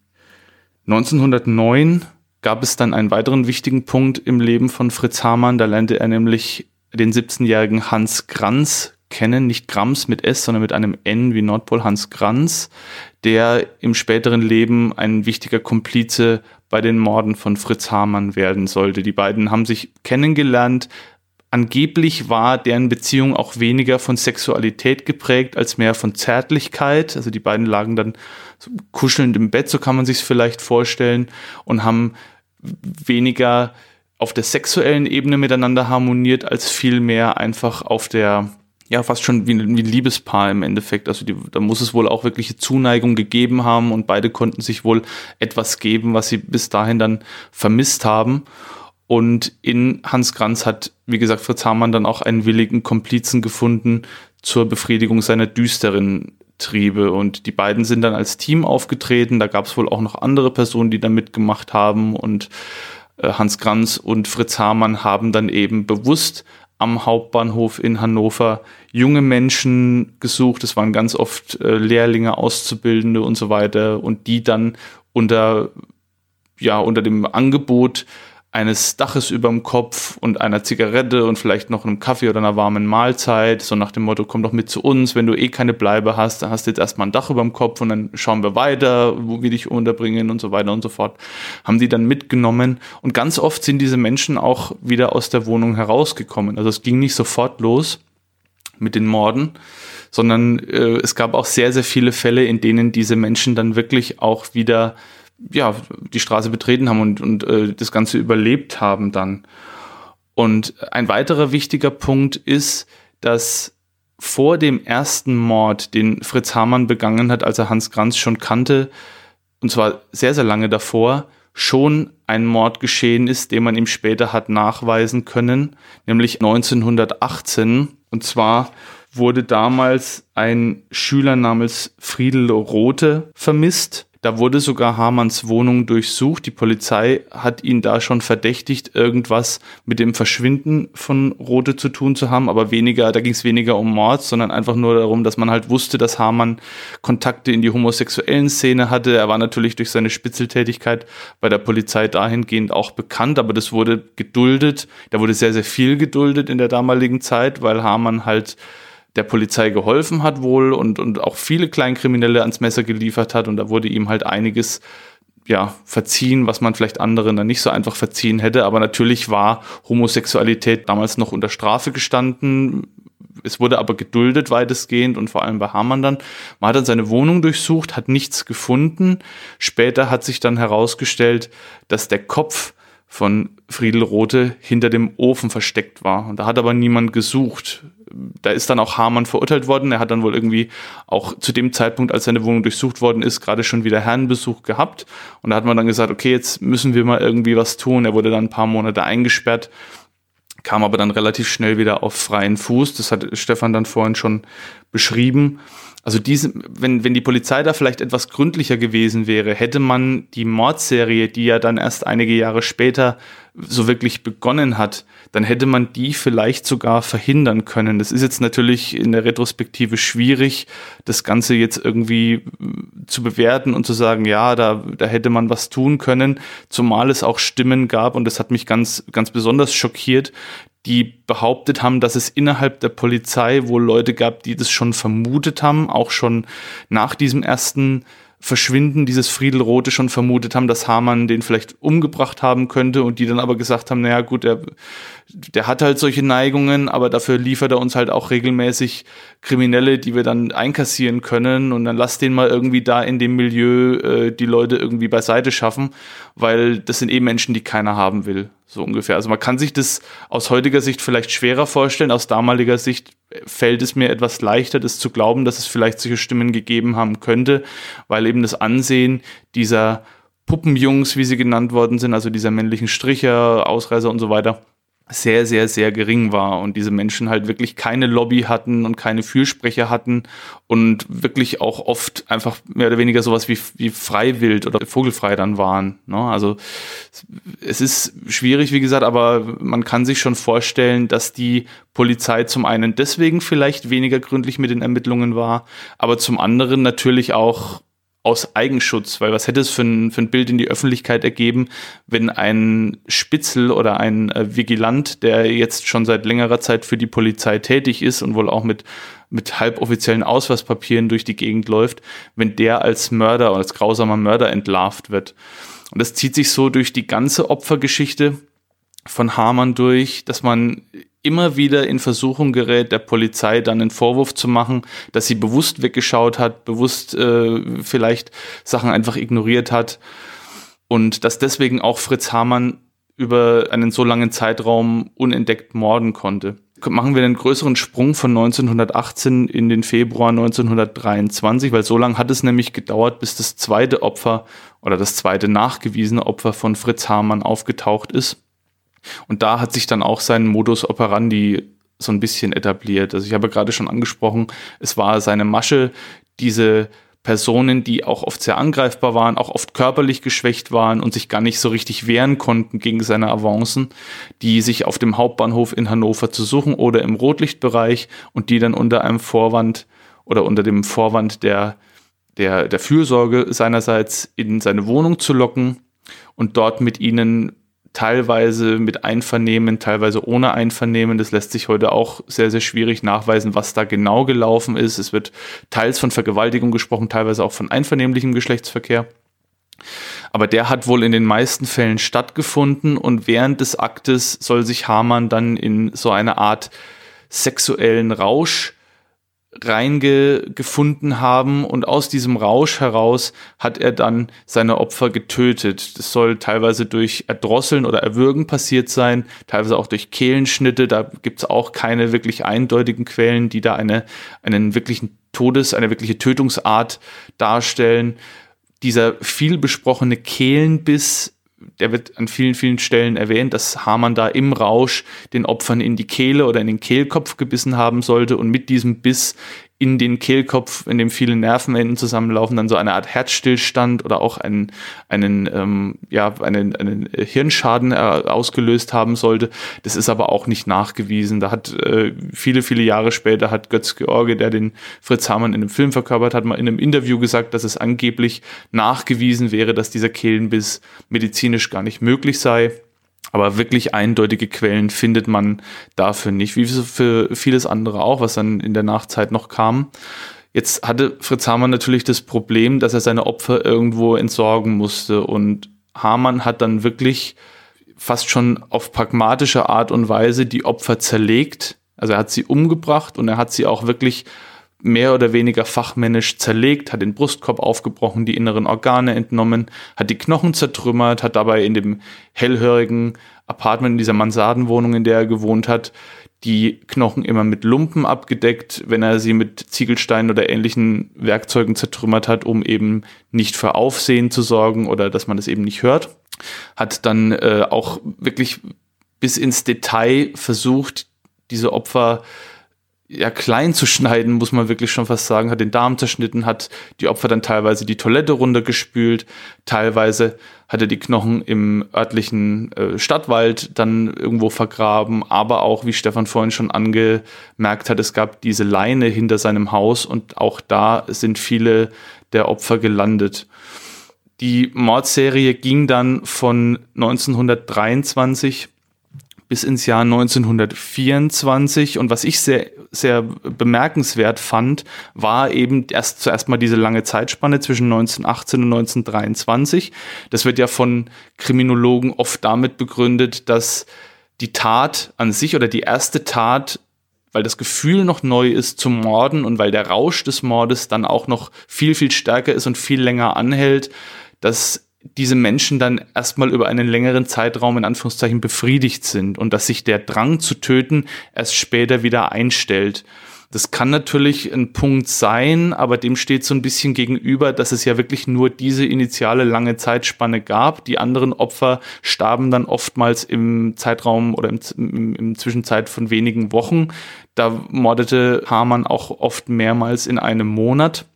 1909 gab es dann einen weiteren wichtigen Punkt im Leben von Fritz Hamann. Da lernte er nämlich den 17-jährigen Hans Kranz kennen, nicht Grams mit S, sondern mit einem N wie Nordpol Hans Kranz, der im späteren Leben ein wichtiger Komplize bei den Morden von Fritz Hamann werden sollte. Die beiden haben sich kennengelernt. Angeblich war deren Beziehung auch weniger von Sexualität geprägt als mehr von Zärtlichkeit. Also die beiden lagen dann so kuschelnd im Bett, so kann man sich es vielleicht vorstellen, und haben weniger auf der sexuellen Ebene miteinander harmoniert, als vielmehr einfach auf der ja fast schon wie, ein, Liebespaar im Endeffekt. Also die, da muss es wohl auch wirkliche Zuneigung gegeben haben und beide konnten sich wohl etwas geben, was sie bis dahin dann vermisst haben. Und in Hans Kranz hat, wie gesagt, Fritz Hamann dann auch einen willigen Komplizen gefunden zur Befriedigung seiner düsteren Triebe. Und die beiden sind dann als Team aufgetreten. Da gab es wohl auch noch andere Personen, die da mitgemacht haben. Und äh, Hans Kranz und Fritz Hamann haben dann eben bewusst am Hauptbahnhof in Hannover junge Menschen gesucht. Es waren ganz oft äh, Lehrlinge, Auszubildende und so weiter und die dann unter ja unter dem Angebot eines Daches überm Kopf und einer Zigarette und vielleicht noch einem Kaffee oder einer warmen Mahlzeit, so nach dem Motto, komm doch mit zu uns, wenn du eh keine Bleibe hast, dann hast du jetzt erstmal ein Dach überm Kopf und dann schauen wir weiter, wo wir dich unterbringen und so weiter und so fort, haben die dann mitgenommen und ganz oft sind diese Menschen auch wieder aus der Wohnung herausgekommen. Also es ging nicht sofort los mit den Morden, sondern äh, es gab auch sehr, sehr viele Fälle, in denen diese Menschen dann wirklich auch wieder ja, die Straße betreten haben und, und äh, das Ganze überlebt haben dann. Und ein weiterer wichtiger Punkt ist, dass vor dem ersten Mord, den Fritz Hamann begangen hat, als er Hans Kranz schon kannte, und zwar sehr, sehr lange davor, schon ein Mord geschehen ist, den man ihm später hat nachweisen können, nämlich 1918. Und zwar wurde damals ein Schüler namens Friedel Rote vermisst da wurde sogar Hamanns Wohnung durchsucht. Die Polizei hat ihn da schon verdächtigt, irgendwas mit dem Verschwinden von Rote zu tun zu haben, aber weniger, da ging es weniger um Mord, sondern einfach nur darum, dass man halt wusste, dass Hamann Kontakte in die homosexuellen Szene hatte. Er war natürlich durch seine Spitzeltätigkeit bei der Polizei dahingehend auch bekannt, aber das wurde geduldet. Da wurde sehr, sehr viel geduldet in der damaligen Zeit, weil Hamann halt der Polizei geholfen hat wohl und, und auch viele Kleinkriminelle ans Messer geliefert hat und da wurde ihm halt einiges ja, verziehen, was man vielleicht anderen dann nicht so einfach verziehen hätte. Aber natürlich war Homosexualität damals noch unter Strafe gestanden. Es wurde aber geduldet weitestgehend und vor allem bei Hamann dann. Man hat dann seine Wohnung durchsucht, hat nichts gefunden. Später hat sich dann herausgestellt, dass der Kopf von Friedel Rote hinter dem Ofen versteckt war. Und da hat aber niemand gesucht. Da ist dann auch Hamann verurteilt worden. Er hat dann wohl irgendwie auch zu dem Zeitpunkt, als seine Wohnung durchsucht worden ist, gerade schon wieder Herrenbesuch gehabt. Und da hat man dann gesagt, okay, jetzt müssen wir mal irgendwie was tun. Er wurde dann ein paar Monate eingesperrt, kam aber dann relativ schnell wieder auf freien Fuß. Das hat Stefan dann vorhin schon beschrieben. Also diese, wenn, wenn die Polizei da vielleicht etwas gründlicher gewesen wäre, hätte man die Mordserie, die ja dann erst einige Jahre später so wirklich begonnen hat, dann hätte man die vielleicht sogar verhindern können. Das ist jetzt natürlich in der Retrospektive schwierig, das Ganze jetzt irgendwie äh, zu bewerten und zu sagen, ja, da, da hätte man was tun können, zumal es auch Stimmen gab und das hat mich ganz, ganz besonders schockiert, die behauptet haben, dass es innerhalb der Polizei wohl Leute gab, die das schon vermutet haben, auch schon nach diesem ersten Verschwinden dieses Friedelrote schon vermutet haben, dass Hamann den vielleicht umgebracht haben könnte und die dann aber gesagt haben, naja gut, der, der hat halt solche Neigungen, aber dafür liefert er uns halt auch regelmäßig Kriminelle, die wir dann einkassieren können und dann lass den mal irgendwie da in dem Milieu äh, die Leute irgendwie beiseite schaffen, weil das sind eh Menschen, die keiner haben will, so ungefähr. Also man kann sich das aus heutiger Sicht vielleicht schwerer vorstellen, aus damaliger Sicht fällt es mir etwas leichter, das zu glauben, dass es vielleicht solche Stimmen gegeben haben könnte, weil eben das Ansehen dieser Puppenjungs, wie sie genannt worden sind, also dieser männlichen Stricher, Ausreißer und so weiter, sehr, sehr, sehr gering war und diese Menschen halt wirklich keine Lobby hatten und keine Fürsprecher hatten und wirklich auch oft einfach mehr oder weniger sowas wie, wie freiwild oder vogelfrei dann waren. Ne? Also es ist schwierig, wie gesagt, aber man kann sich schon vorstellen, dass die Polizei zum einen deswegen vielleicht weniger gründlich mit den Ermittlungen war, aber zum anderen natürlich auch aus Eigenschutz, weil was hätte es für ein, für ein Bild in die Öffentlichkeit ergeben, wenn ein Spitzel oder ein äh, Vigilant, der jetzt schon seit längerer Zeit für die Polizei tätig ist und wohl auch mit, mit halboffiziellen Ausweispapieren durch die Gegend läuft, wenn der als Mörder oder als grausamer Mörder entlarvt wird. Und das zieht sich so durch die ganze Opfergeschichte von Hamann durch, dass man immer wieder in Versuchung gerät, der Polizei dann einen Vorwurf zu machen, dass sie bewusst weggeschaut hat, bewusst äh, vielleicht Sachen einfach ignoriert hat und dass deswegen auch Fritz Hamann über einen so langen Zeitraum unentdeckt morden konnte. Machen wir einen größeren Sprung von 1918 in den Februar 1923, weil so lange hat es nämlich gedauert, bis das zweite Opfer oder das zweite nachgewiesene Opfer von Fritz Hamann aufgetaucht ist. Und da hat sich dann auch sein Modus operandi so ein bisschen etabliert. Also ich habe gerade schon angesprochen, es war seine Masche, diese Personen, die auch oft sehr angreifbar waren, auch oft körperlich geschwächt waren und sich gar nicht so richtig wehren konnten gegen seine Avancen, die sich auf dem Hauptbahnhof in Hannover zu suchen oder im Rotlichtbereich und die dann unter einem Vorwand oder unter dem Vorwand der, der, der Fürsorge seinerseits in seine Wohnung zu locken und dort mit ihnen teilweise mit Einvernehmen, teilweise ohne Einvernehmen. Das lässt sich heute auch sehr, sehr schwierig nachweisen, was da genau gelaufen ist. Es wird teils von Vergewaltigung gesprochen, teilweise auch von einvernehmlichem Geschlechtsverkehr. Aber der hat wohl in den meisten Fällen stattgefunden und während des Aktes soll sich Hamann dann in so eine Art sexuellen Rausch reingefunden haben und aus diesem Rausch heraus hat er dann seine Opfer getötet. Das soll teilweise durch Erdrosseln oder Erwürgen passiert sein, teilweise auch durch Kehlenschnitte. Da gibt es auch keine wirklich eindeutigen Quellen, die da eine, einen wirklichen Todes-, eine wirkliche Tötungsart darstellen. Dieser viel besprochene Kehlenbiss der wird an vielen, vielen Stellen erwähnt, dass Hamann da im Rausch den Opfern in die Kehle oder in den Kehlkopf gebissen haben sollte und mit diesem Biss in den Kehlkopf, in dem viele Nervenenden zusammenlaufen, dann so eine Art Herzstillstand oder auch einen, einen, ähm, ja, einen, einen Hirnschaden äh, ausgelöst haben sollte. Das ist aber auch nicht nachgewiesen. Da hat äh, viele, viele Jahre später hat Götz George, der den Fritz Hamann in einem Film verkörpert hat, mal in einem Interview gesagt, dass es angeblich nachgewiesen wäre, dass dieser Kehlenbiss medizinisch gar nicht möglich sei. Aber wirklich eindeutige Quellen findet man dafür nicht, wie für vieles andere auch, was dann in der Nachzeit noch kam. Jetzt hatte Fritz Hamann natürlich das Problem, dass er seine Opfer irgendwo entsorgen musste. Und Hamann hat dann wirklich fast schon auf pragmatische Art und Weise die Opfer zerlegt. Also er hat sie umgebracht und er hat sie auch wirklich mehr oder weniger fachmännisch zerlegt, hat den Brustkorb aufgebrochen, die inneren Organe entnommen, hat die Knochen zertrümmert, hat dabei in dem hellhörigen Apartment, in dieser Mansardenwohnung, in der er gewohnt hat, die Knochen immer mit Lumpen abgedeckt, wenn er sie mit Ziegelsteinen oder ähnlichen Werkzeugen zertrümmert hat, um eben nicht für Aufsehen zu sorgen oder dass man das eben nicht hört. Hat dann äh, auch wirklich bis ins Detail versucht, diese Opfer ja, klein zu schneiden, muss man wirklich schon fast sagen, hat den Darm zerschnitten, hat die Opfer dann teilweise die Toilette runtergespült, teilweise hat er die Knochen im örtlichen äh, Stadtwald dann irgendwo vergraben, aber auch, wie Stefan vorhin schon angemerkt hat, es gab diese Leine hinter seinem Haus und auch da sind viele der Opfer gelandet. Die Mordserie ging dann von 1923 bis ins Jahr 1924. Und was ich sehr, sehr bemerkenswert fand, war eben erst zuerst mal diese lange Zeitspanne zwischen 1918 und 1923. Das wird ja von Kriminologen oft damit begründet, dass die Tat an sich oder die erste Tat weil das Gefühl noch neu ist zum Morden und weil der Rausch des Mordes dann auch noch viel, viel stärker ist und viel länger anhält, dass diese Menschen dann erstmal über einen längeren Zeitraum in Anführungszeichen befriedigt sind und dass sich der Drang zu töten erst später wieder einstellt. Das kann natürlich ein Punkt sein, aber dem steht so ein bisschen gegenüber, dass es ja wirklich nur diese initiale lange Zeitspanne gab. Die anderen Opfer starben dann oftmals im Zeitraum oder im, im, im Zwischenzeit von wenigen Wochen. Da mordete Hamann auch oft mehrmals in einem Monat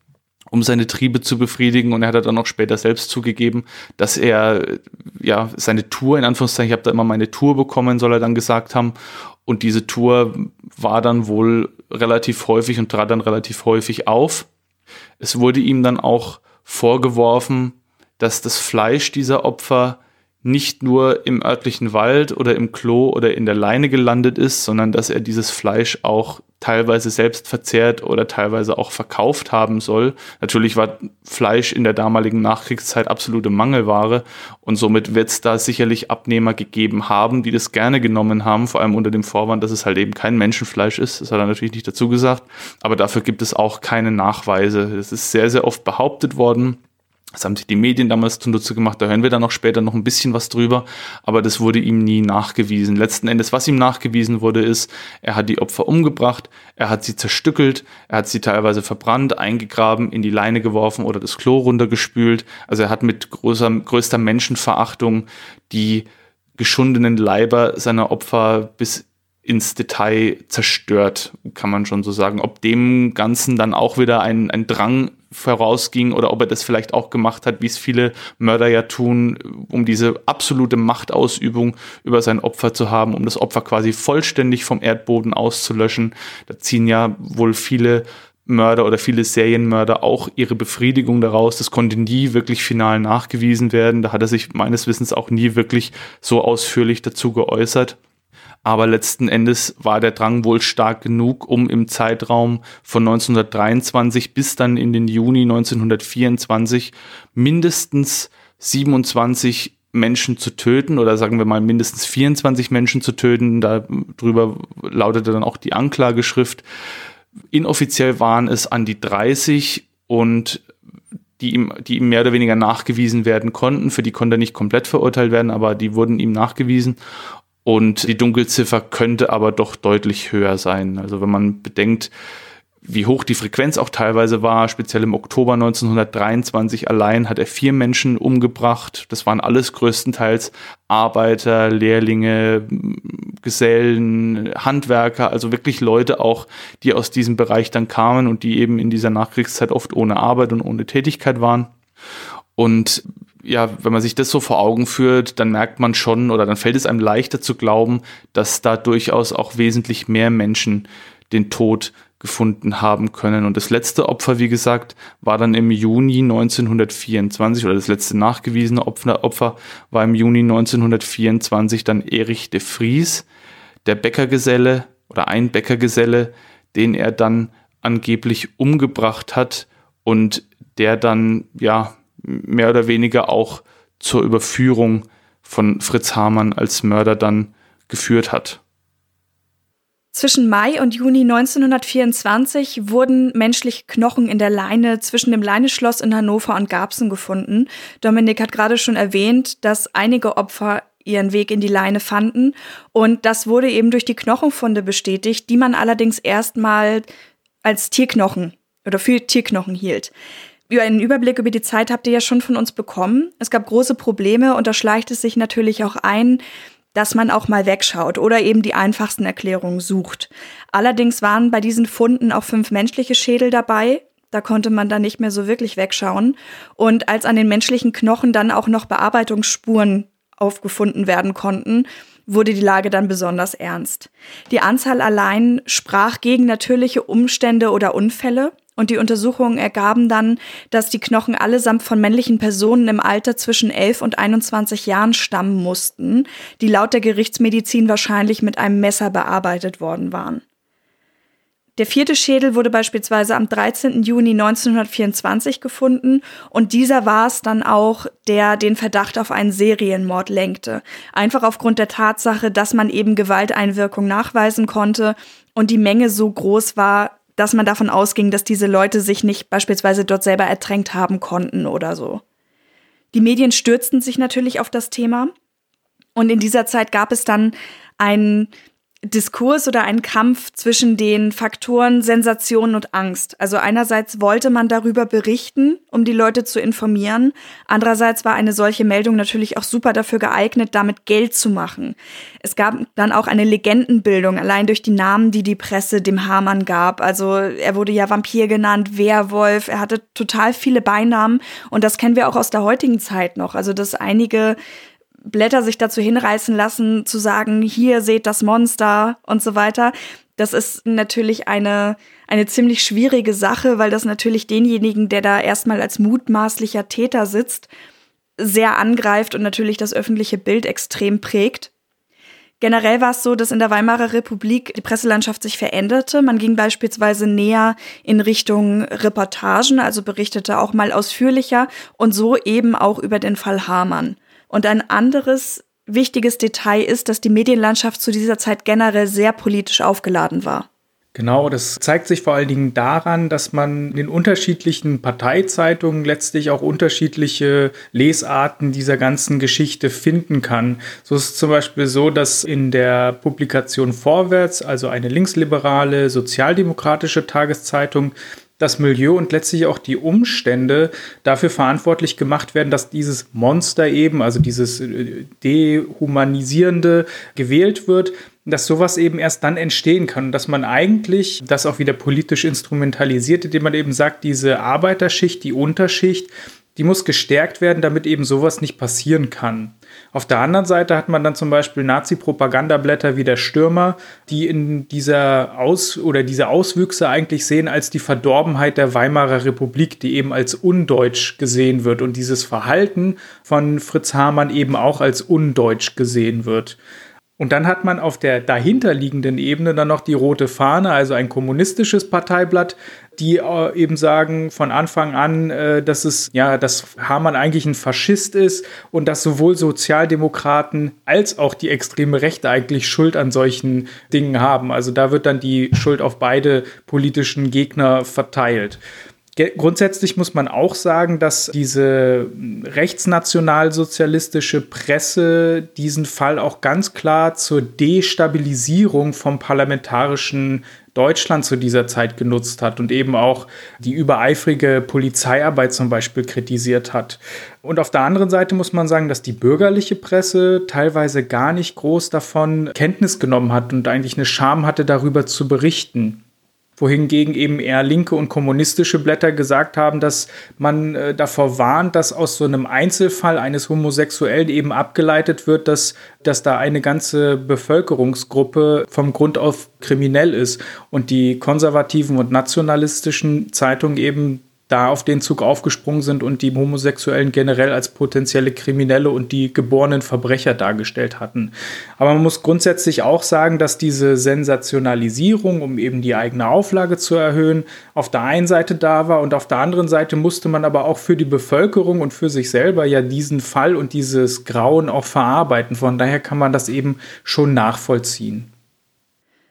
um seine Triebe zu befriedigen. Und er hat dann auch später selbst zugegeben, dass er ja seine Tour, in Anführungszeichen, ich habe da immer meine Tour bekommen, soll er dann gesagt haben. Und diese Tour war dann wohl relativ häufig und trat dann relativ häufig auf. Es wurde ihm dann auch vorgeworfen, dass das Fleisch dieser Opfer nicht nur im örtlichen Wald oder im Klo oder in der Leine gelandet ist, sondern dass er dieses Fleisch auch teilweise selbst verzehrt oder teilweise auch verkauft haben soll. Natürlich war Fleisch in der damaligen Nachkriegszeit absolute Mangelware und somit wird es da sicherlich Abnehmer gegeben haben, die das gerne genommen haben, vor allem unter dem Vorwand, dass es halt eben kein Menschenfleisch ist. Das hat er natürlich nicht dazu gesagt, aber dafür gibt es auch keine Nachweise. Es ist sehr, sehr oft behauptet worden das haben sich die Medien damals zunutze gemacht, da hören wir dann noch später noch ein bisschen was drüber, aber das wurde ihm nie nachgewiesen. Letzten Endes, was ihm nachgewiesen wurde, ist, er hat die Opfer umgebracht, er hat sie zerstückelt, er hat sie teilweise verbrannt, eingegraben, in die Leine geworfen oder das Klo runtergespült. Also er hat mit größer, größter Menschenverachtung die geschundenen Leiber seiner Opfer bis ins Detail zerstört, kann man schon so sagen. Ob dem Ganzen dann auch wieder ein, ein Drang vorausging oder ob er das vielleicht auch gemacht hat, wie es viele Mörder ja tun, um diese absolute Machtausübung über sein Opfer zu haben, um das Opfer quasi vollständig vom Erdboden auszulöschen. Da ziehen ja wohl viele Mörder oder viele Serienmörder auch ihre Befriedigung daraus. Das konnte nie wirklich final nachgewiesen werden. Da hat er sich meines Wissens auch nie wirklich so ausführlich dazu geäußert. Aber letzten Endes war der Drang wohl stark genug, um im Zeitraum von 1923 bis dann in den Juni 1924 mindestens 27 Menschen zu töten oder sagen wir mal mindestens 24 Menschen zu töten. Darüber lautete dann auch die Anklageschrift. Inoffiziell waren es an die 30 und die ihm, die ihm mehr oder weniger nachgewiesen werden konnten. Für die konnte er nicht komplett verurteilt werden, aber die wurden ihm nachgewiesen. Und die Dunkelziffer könnte aber doch deutlich höher sein. Also wenn man bedenkt, wie hoch die Frequenz auch teilweise war, speziell im Oktober 1923 allein hat er vier Menschen umgebracht. Das waren alles größtenteils Arbeiter, Lehrlinge, Gesellen, Handwerker, also wirklich Leute auch, die aus diesem Bereich dann kamen und die eben in dieser Nachkriegszeit oft ohne Arbeit und ohne Tätigkeit waren. Und ja, wenn man sich das so vor Augen führt, dann merkt man schon oder dann fällt es einem leichter zu glauben, dass da durchaus auch wesentlich mehr Menschen den Tod gefunden haben können. Und das letzte Opfer, wie gesagt, war dann im Juni 1924 oder das letzte nachgewiesene Opfer, Opfer war im Juni 1924 dann Erich de Vries, der Bäckergeselle oder ein Bäckergeselle, den er dann angeblich umgebracht hat und der dann ja mehr oder weniger auch zur Überführung von Fritz Hamann als Mörder dann geführt hat. Zwischen Mai und Juni 1924 wurden menschliche Knochen in der Leine zwischen dem Leineschloss in Hannover und Garbsen gefunden. Dominik hat gerade schon erwähnt, dass einige Opfer ihren Weg in die Leine fanden. Und das wurde eben durch die Knochenfunde bestätigt, die man allerdings erstmal als Tierknochen oder für Tierknochen hielt. Einen Überblick über die Zeit habt ihr ja schon von uns bekommen. Es gab große Probleme und da schleicht es sich natürlich auch ein, dass man auch mal wegschaut oder eben die einfachsten Erklärungen sucht. Allerdings waren bei diesen Funden auch fünf menschliche Schädel dabei. Da konnte man dann nicht mehr so wirklich wegschauen. Und als an den menschlichen Knochen dann auch noch Bearbeitungsspuren aufgefunden werden konnten, wurde die Lage dann besonders ernst. Die Anzahl allein sprach gegen natürliche Umstände oder Unfälle. Und die Untersuchungen ergaben dann, dass die Knochen allesamt von männlichen Personen im Alter zwischen 11 und 21 Jahren stammen mussten, die laut der Gerichtsmedizin wahrscheinlich mit einem Messer bearbeitet worden waren. Der vierte Schädel wurde beispielsweise am 13. Juni 1924 gefunden und dieser war es dann auch, der den Verdacht auf einen Serienmord lenkte. Einfach aufgrund der Tatsache, dass man eben Gewalteinwirkung nachweisen konnte und die Menge so groß war, dass man davon ausging, dass diese Leute sich nicht beispielsweise dort selber ertränkt haben konnten oder so. Die Medien stürzten sich natürlich auf das Thema und in dieser Zeit gab es dann einen Diskurs oder ein Kampf zwischen den Faktoren Sensation und Angst. Also einerseits wollte man darüber berichten, um die Leute zu informieren. Andererseits war eine solche Meldung natürlich auch super dafür geeignet, damit Geld zu machen. Es gab dann auch eine Legendenbildung, allein durch die Namen, die die Presse dem Hamann gab. Also er wurde ja Vampir genannt, Werwolf, er hatte total viele Beinamen und das kennen wir auch aus der heutigen Zeit noch. Also dass einige Blätter sich dazu hinreißen lassen, zu sagen, hier seht das Monster und so weiter. Das ist natürlich eine, eine ziemlich schwierige Sache, weil das natürlich denjenigen, der da erstmal als mutmaßlicher Täter sitzt, sehr angreift und natürlich das öffentliche Bild extrem prägt. Generell war es so, dass in der Weimarer Republik die Presselandschaft sich veränderte. Man ging beispielsweise näher in Richtung Reportagen, also berichtete auch mal ausführlicher und so eben auch über den Fall Hamann. Und ein anderes wichtiges Detail ist, dass die Medienlandschaft zu dieser Zeit generell sehr politisch aufgeladen war. Genau, das zeigt sich vor allen Dingen daran, dass man in unterschiedlichen Parteizeitungen letztlich auch unterschiedliche Lesarten dieser ganzen Geschichte finden kann. So ist es zum Beispiel so, dass in der Publikation Vorwärts, also eine linksliberale, sozialdemokratische Tageszeitung, das Milieu und letztlich auch die Umstände dafür verantwortlich gemacht werden, dass dieses Monster eben, also dieses äh, dehumanisierende, gewählt wird, dass sowas eben erst dann entstehen kann und dass man eigentlich das auch wieder politisch instrumentalisiert, indem man eben sagt, diese Arbeiterschicht, die Unterschicht, die muss gestärkt werden, damit eben sowas nicht passieren kann. Auf der anderen Seite hat man dann zum Beispiel Nazi-Propagandablätter wie der Stürmer, die in dieser Aus- oder diese Auswüchse eigentlich sehen als die Verdorbenheit der Weimarer Republik, die eben als undeutsch gesehen wird und dieses Verhalten von Fritz Hamann eben auch als undeutsch gesehen wird. Und dann hat man auf der dahinterliegenden Ebene dann noch die Rote Fahne, also ein kommunistisches Parteiblatt, die äh, eben sagen von Anfang an, äh, dass es ja, dass Hamann eigentlich ein Faschist ist und dass sowohl Sozialdemokraten als auch die extreme Rechte eigentlich Schuld an solchen Dingen haben. Also da wird dann die Schuld auf beide politischen Gegner verteilt. Grundsätzlich muss man auch sagen, dass diese rechtsnationalsozialistische Presse diesen Fall auch ganz klar zur Destabilisierung vom parlamentarischen Deutschland zu dieser Zeit genutzt hat und eben auch die übereifrige Polizeiarbeit zum Beispiel kritisiert hat. Und auf der anderen Seite muss man sagen, dass die bürgerliche Presse teilweise gar nicht groß davon Kenntnis genommen hat und eigentlich eine Scham hatte, darüber zu berichten wohingegen eben eher linke und kommunistische Blätter gesagt haben, dass man äh, davor warnt, dass aus so einem Einzelfall eines Homosexuellen eben abgeleitet wird, dass, dass da eine ganze Bevölkerungsgruppe vom Grund auf kriminell ist. Und die konservativen und nationalistischen Zeitungen eben da auf den Zug aufgesprungen sind und die Homosexuellen generell als potenzielle Kriminelle und die geborenen Verbrecher dargestellt hatten. Aber man muss grundsätzlich auch sagen, dass diese Sensationalisierung, um eben die eigene Auflage zu erhöhen, auf der einen Seite da war und auf der anderen Seite musste man aber auch für die Bevölkerung und für sich selber ja diesen Fall und dieses Grauen auch verarbeiten. Von daher kann man das eben schon nachvollziehen.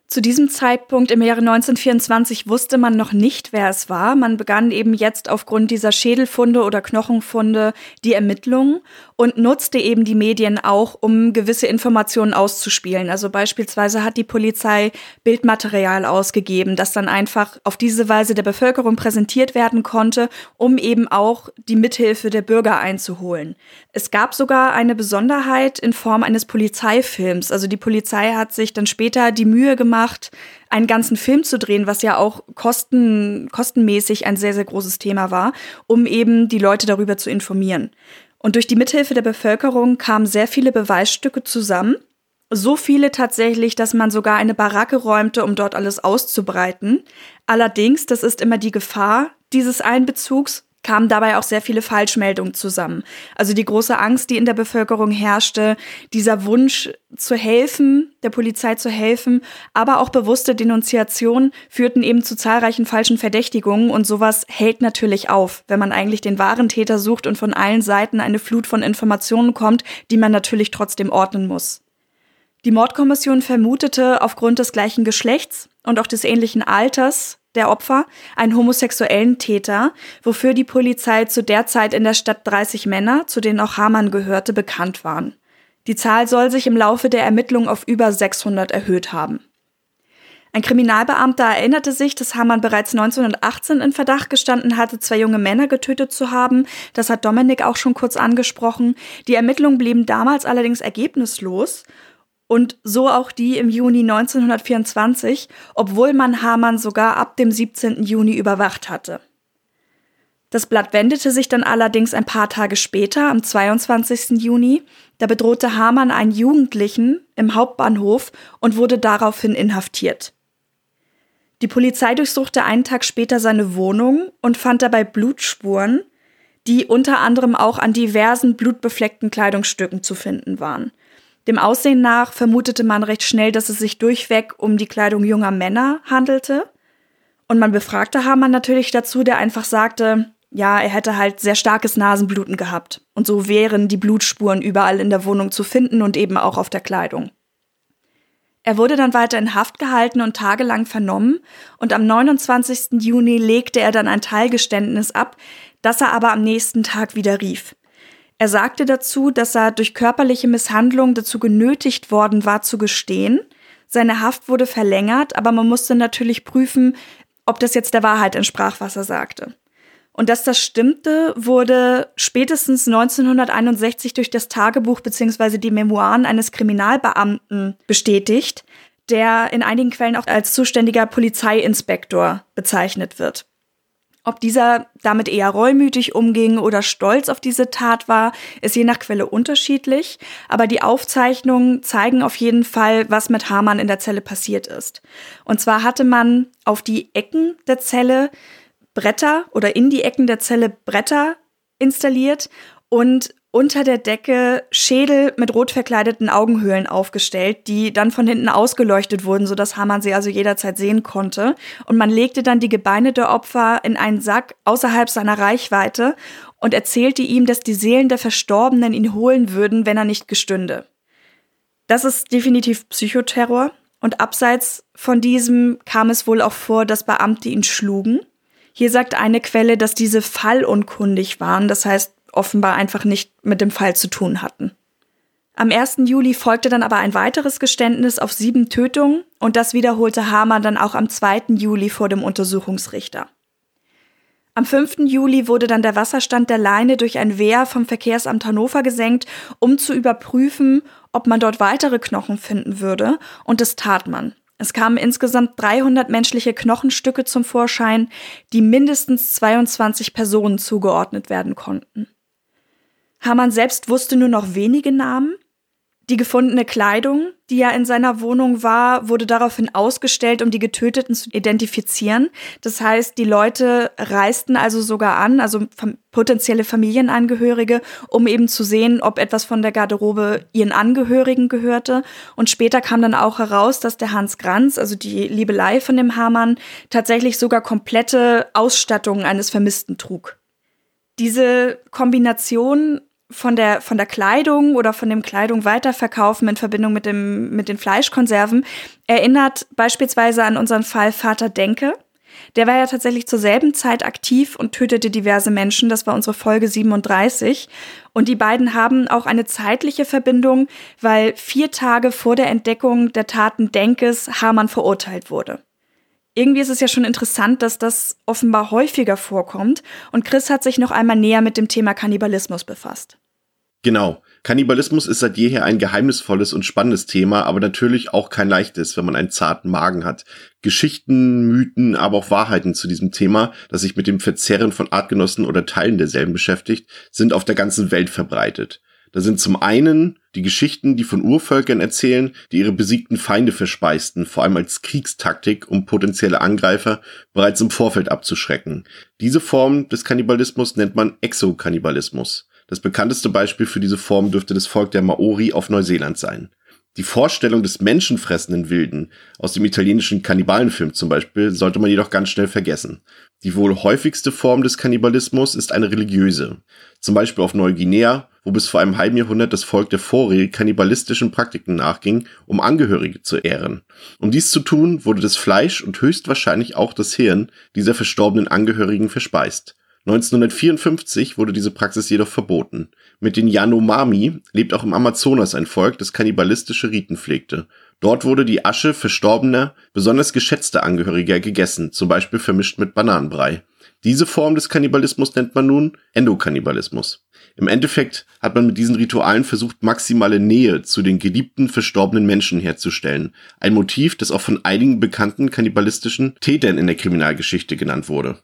Zu diesem Zeitpunkt im Jahre 1924 wusste man noch nicht, wer es war. Man begann eben jetzt aufgrund dieser Schädelfunde oder Knochenfunde die Ermittlungen und nutzte eben die Medien auch, um gewisse Informationen auszuspielen. Also beispielsweise hat die Polizei Bildmaterial ausgegeben, das dann einfach auf diese Weise der Bevölkerung präsentiert werden konnte, um eben auch die Mithilfe der Bürger einzuholen. Es gab sogar eine Besonderheit in Form eines Polizeifilms. Also die Polizei hat sich dann später die Mühe gemacht, gemacht, einen ganzen Film zu drehen, was ja auch kosten, kostenmäßig ein sehr, sehr großes Thema war, um eben die Leute darüber zu informieren. Und durch die Mithilfe der Bevölkerung kamen sehr viele Beweisstücke zusammen. So viele tatsächlich, dass man sogar eine Baracke räumte, um dort alles auszubreiten. Allerdings, das ist immer die Gefahr dieses Einbezugs, kamen dabei auch sehr viele Falschmeldungen zusammen. Also die große Angst, die in der Bevölkerung herrschte, dieser Wunsch zu helfen, der Polizei zu helfen, aber auch bewusste Denunziationen führten eben zu zahlreichen falschen Verdächtigungen und sowas hält natürlich auf, wenn man eigentlich den wahren Täter sucht und von allen Seiten eine Flut von Informationen kommt, die man natürlich trotzdem ordnen muss. Die Mordkommission vermutete aufgrund des gleichen Geschlechts und auch des ähnlichen Alters der Opfer einen homosexuellen Täter, wofür die Polizei zu der Zeit in der Stadt 30 Männer, zu denen auch Hamann gehörte, bekannt waren. Die Zahl soll sich im Laufe der Ermittlungen auf über 600 erhöht haben. Ein Kriminalbeamter erinnerte sich, dass Hamann bereits 1918 in Verdacht gestanden hatte, zwei junge Männer getötet zu haben. Das hat Dominik auch schon kurz angesprochen. Die Ermittlungen blieben damals allerdings ergebnislos und so auch die im Juni 1924, obwohl man Hamann sogar ab dem 17. Juni überwacht hatte. Das Blatt wendete sich dann allerdings ein paar Tage später, am 22. Juni. Da bedrohte Hamann einen Jugendlichen im Hauptbahnhof und wurde daraufhin inhaftiert. Die Polizei durchsuchte einen Tag später seine Wohnung und fand dabei Blutspuren, die unter anderem auch an diversen blutbefleckten Kleidungsstücken zu finden waren. Dem Aussehen nach vermutete man recht schnell, dass es sich durchweg um die Kleidung junger Männer handelte. Und man befragte Hamann natürlich dazu, der einfach sagte, ja, er hätte halt sehr starkes Nasenbluten gehabt. Und so wären die Blutspuren überall in der Wohnung zu finden und eben auch auf der Kleidung. Er wurde dann weiter in Haft gehalten und tagelang vernommen und am 29. Juni legte er dann ein Teilgeständnis ab, das er aber am nächsten Tag wieder rief. Er sagte dazu, dass er durch körperliche Misshandlung dazu genötigt worden war zu gestehen. Seine Haft wurde verlängert, aber man musste natürlich prüfen, ob das jetzt der Wahrheit entsprach, was er sagte. Und dass das stimmte, wurde spätestens 1961 durch das Tagebuch bzw. die Memoiren eines Kriminalbeamten bestätigt, der in einigen Quellen auch als zuständiger Polizeiinspektor bezeichnet wird. Ob dieser damit eher reumütig umging oder stolz auf diese Tat war, ist je nach Quelle unterschiedlich, aber die Aufzeichnungen zeigen auf jeden Fall, was mit Hamann in der Zelle passiert ist. Und zwar hatte man auf die Ecken der Zelle Bretter oder in die Ecken der Zelle Bretter installiert und unter der Decke Schädel mit rot verkleideten Augenhöhlen aufgestellt, die dann von hinten ausgeleuchtet wurden, sodass Hamann sie also jederzeit sehen konnte. Und man legte dann die Gebeine der Opfer in einen Sack außerhalb seiner Reichweite und erzählte ihm, dass die Seelen der Verstorbenen ihn holen würden, wenn er nicht gestünde. Das ist definitiv Psychoterror. Und abseits von diesem kam es wohl auch vor, dass Beamte ihn schlugen. Hier sagt eine Quelle, dass diese fallunkundig waren, das heißt offenbar einfach nicht mit dem Fall zu tun hatten. Am 1. Juli folgte dann aber ein weiteres Geständnis auf sieben Tötungen und das wiederholte Hamer dann auch am 2. Juli vor dem Untersuchungsrichter. Am 5. Juli wurde dann der Wasserstand der Leine durch ein Wehr vom Verkehrsamt Hannover gesenkt, um zu überprüfen, ob man dort weitere Knochen finden würde, und das tat man. Es kamen insgesamt 300 menschliche Knochenstücke zum Vorschein, die mindestens 22 Personen zugeordnet werden konnten. Hamann selbst wusste nur noch wenige Namen. Die gefundene Kleidung, die ja in seiner Wohnung war, wurde daraufhin ausgestellt, um die Getöteten zu identifizieren. Das heißt, die Leute reisten also sogar an, also potenzielle Familienangehörige, um eben zu sehen, ob etwas von der Garderobe ihren Angehörigen gehörte. Und später kam dann auch heraus, dass der Hans Granz, also die Liebelei von dem Hamann, tatsächlich sogar komplette Ausstattung eines Vermissten trug. Diese Kombination von der, von der Kleidung oder von dem Kleidung weiterverkaufen in Verbindung mit, dem, mit den Fleischkonserven erinnert beispielsweise an unseren Fall Vater Denke. Der war ja tatsächlich zur selben Zeit aktiv und tötete diverse Menschen. Das war unsere Folge 37. Und die beiden haben auch eine zeitliche Verbindung, weil vier Tage vor der Entdeckung der Taten Denkes Hamann verurteilt wurde. Irgendwie ist es ja schon interessant, dass das offenbar häufiger vorkommt. Und Chris hat sich noch einmal näher mit dem Thema Kannibalismus befasst. Genau. Kannibalismus ist seit jeher ein geheimnisvolles und spannendes Thema, aber natürlich auch kein leichtes, wenn man einen zarten Magen hat. Geschichten, Mythen, aber auch Wahrheiten zu diesem Thema, das sich mit dem Verzehren von Artgenossen oder Teilen derselben beschäftigt, sind auf der ganzen Welt verbreitet. Da sind zum einen die Geschichten, die von Urvölkern erzählen, die ihre besiegten Feinde verspeisten, vor allem als Kriegstaktik, um potenzielle Angreifer bereits im Vorfeld abzuschrecken. Diese Form des Kannibalismus nennt man Exokannibalismus. Das bekannteste Beispiel für diese Form dürfte das Volk der Maori auf Neuseeland sein. Die Vorstellung des menschenfressenden Wilden aus dem italienischen Kannibalenfilm zum Beispiel sollte man jedoch ganz schnell vergessen. Die wohl häufigste Form des Kannibalismus ist eine religiöse. Zum Beispiel auf Neuguinea, wo bis vor einem halben Jahrhundert das Volk der Fore kannibalistischen Praktiken nachging, um Angehörige zu ehren. Um dies zu tun, wurde das Fleisch und höchstwahrscheinlich auch das Hirn dieser verstorbenen Angehörigen verspeist. 1954 wurde diese Praxis jedoch verboten. Mit den Yanomami lebt auch im Amazonas ein Volk, das kannibalistische Riten pflegte. Dort wurde die Asche verstorbener, besonders geschätzter Angehöriger gegessen, zum Beispiel vermischt mit Bananenbrei. Diese Form des Kannibalismus nennt man nun Endokannibalismus. Im Endeffekt hat man mit diesen Ritualen versucht, maximale Nähe zu den geliebten verstorbenen Menschen herzustellen. Ein Motiv, das auch von einigen bekannten kannibalistischen Tätern in der Kriminalgeschichte genannt wurde.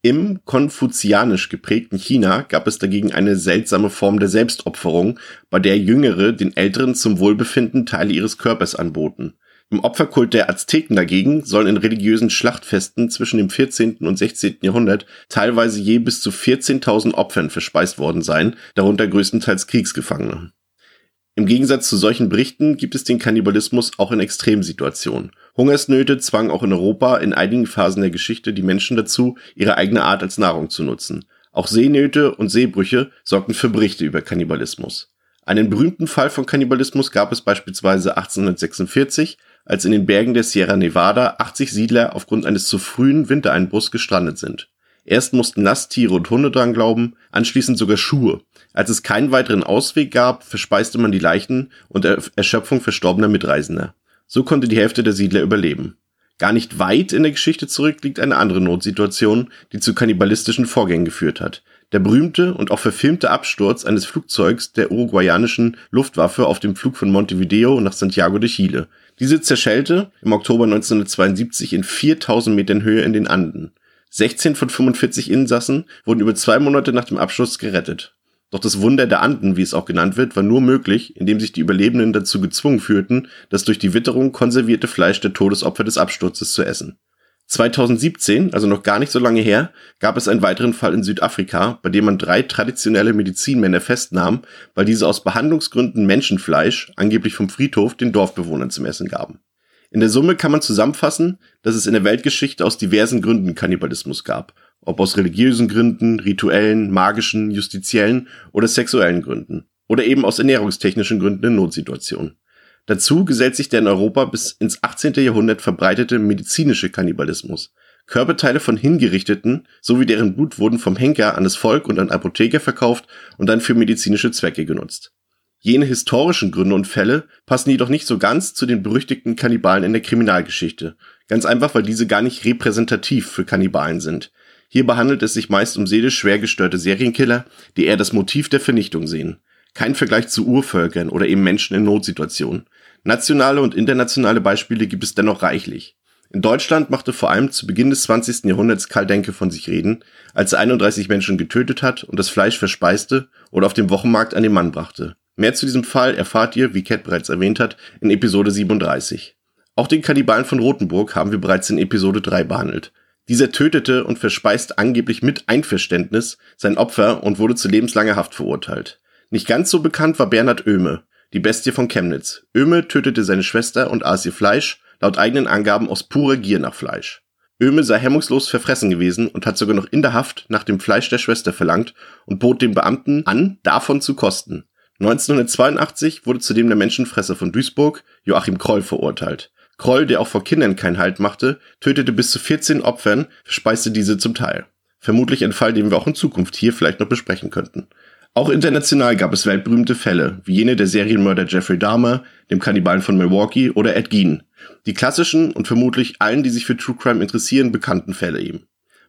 Im konfuzianisch geprägten China gab es dagegen eine seltsame Form der Selbstopferung, bei der Jüngere den Älteren zum Wohlbefinden Teile ihres Körpers anboten. Im Opferkult der Azteken dagegen sollen in religiösen Schlachtfesten zwischen dem 14. und 16. Jahrhundert teilweise je bis zu 14.000 Opfern verspeist worden sein, darunter größtenteils Kriegsgefangene. Im Gegensatz zu solchen Berichten gibt es den Kannibalismus auch in Extremsituationen. Hungersnöte zwangen auch in Europa in einigen Phasen der Geschichte die Menschen dazu, ihre eigene Art als Nahrung zu nutzen. Auch Seenöte und Seebrüche sorgten für Berichte über Kannibalismus. Einen berühmten Fall von Kannibalismus gab es beispielsweise 1846, als in den Bergen der Sierra Nevada 80 Siedler aufgrund eines zu frühen Wintereinbruchs gestrandet sind. Erst mussten Lasttiere und Hunde dran glauben, anschließend sogar Schuhe. Als es keinen weiteren Ausweg gab, verspeiste man die Leichen und Erschöpfung verstorbener Mitreisender. So konnte die Hälfte der Siedler überleben. Gar nicht weit in der Geschichte zurück liegt eine andere Notsituation, die zu kannibalistischen Vorgängen geführt hat. Der berühmte und auch verfilmte Absturz eines Flugzeugs der uruguayanischen Luftwaffe auf dem Flug von Montevideo nach Santiago de Chile. Diese zerschellte im Oktober 1972 in 4000 Metern Höhe in den Anden. 16 von 45 Insassen wurden über zwei Monate nach dem Absturz gerettet. Doch das Wunder der Anden, wie es auch genannt wird, war nur möglich, indem sich die Überlebenden dazu gezwungen fühlten, das durch die Witterung konservierte Fleisch der Todesopfer des Absturzes zu essen. 2017, also noch gar nicht so lange her, gab es einen weiteren Fall in Südafrika, bei dem man drei traditionelle Medizinmänner festnahm, weil diese aus Behandlungsgründen Menschenfleisch, angeblich vom Friedhof, den Dorfbewohnern zum Essen gaben. In der Summe kann man zusammenfassen, dass es in der Weltgeschichte aus diversen Gründen Kannibalismus gab ob aus religiösen Gründen, rituellen, magischen, justiziellen oder sexuellen Gründen. Oder eben aus ernährungstechnischen Gründen in Notsituationen. Dazu gesellt sich der in Europa bis ins 18. Jahrhundert verbreitete medizinische Kannibalismus. Körperteile von Hingerichteten sowie deren Blut wurden vom Henker an das Volk und an Apotheker verkauft und dann für medizinische Zwecke genutzt. Jene historischen Gründe und Fälle passen jedoch nicht so ganz zu den berüchtigten Kannibalen in der Kriminalgeschichte. Ganz einfach, weil diese gar nicht repräsentativ für Kannibalen sind. Hierbei handelt es sich meist um seelisch schwer gestörte Serienkiller, die eher das Motiv der Vernichtung sehen. Kein Vergleich zu Urvölkern oder eben Menschen in Notsituationen. Nationale und internationale Beispiele gibt es dennoch reichlich. In Deutschland machte vor allem zu Beginn des 20. Jahrhunderts Karl Denke von sich reden, als er 31 Menschen getötet hat und das Fleisch verspeiste oder auf dem Wochenmarkt an den Mann brachte. Mehr zu diesem Fall erfahrt ihr, wie Cat bereits erwähnt hat, in Episode 37. Auch den Kannibalen von Rothenburg haben wir bereits in Episode 3 behandelt. Dieser tötete und verspeist angeblich mit Einverständnis sein Opfer und wurde zu lebenslanger Haft verurteilt. Nicht ganz so bekannt war Bernhard Oehme, die Bestie von Chemnitz. Oehme tötete seine Schwester und aß ihr Fleisch, laut eigenen Angaben aus purer Gier nach Fleisch. Öme sei hemmungslos verfressen gewesen und hat sogar noch in der Haft nach dem Fleisch der Schwester verlangt und bot den Beamten an, davon zu kosten. 1982 wurde zudem der Menschenfresser von Duisburg, Joachim Kroll, verurteilt. Kroll, der auch vor Kindern keinen Halt machte, tötete bis zu 14 Opfern, verspeiste diese zum Teil. Vermutlich ein Fall, den wir auch in Zukunft hier vielleicht noch besprechen könnten. Auch international gab es weltberühmte Fälle, wie jene der Serienmörder Jeffrey Dahmer, dem Kannibalen von Milwaukee oder Ed Gein. Die klassischen und vermutlich allen, die sich für True Crime interessieren, bekannten Fälle eben.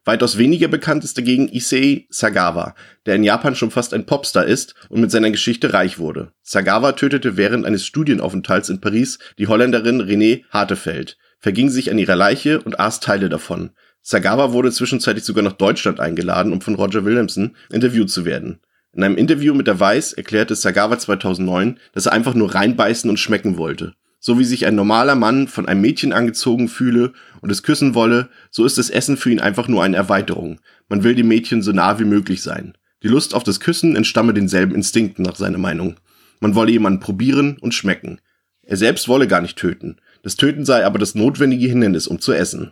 Weitaus weniger bekannt ist dagegen Issei Sagawa, der in Japan schon fast ein Popstar ist und mit seiner Geschichte reich wurde. Sagawa tötete während eines Studienaufenthalts in Paris die Holländerin René Hartefeld, verging sich an ihrer Leiche und aß Teile davon. Sagawa wurde zwischenzeitlich sogar nach Deutschland eingeladen, um von Roger Williamson interviewt zu werden. In einem Interview mit der Weiß erklärte Sagawa 2009, dass er einfach nur reinbeißen und schmecken wollte. So wie sich ein normaler Mann von einem Mädchen angezogen fühle und es küssen wolle, so ist das Essen für ihn einfach nur eine Erweiterung. Man will dem Mädchen so nah wie möglich sein. Die Lust auf das Küssen entstamme denselben Instinkten nach seiner Meinung. Man wolle jemanden probieren und schmecken. Er selbst wolle gar nicht töten. Das Töten sei aber das notwendige Hindernis, um zu essen.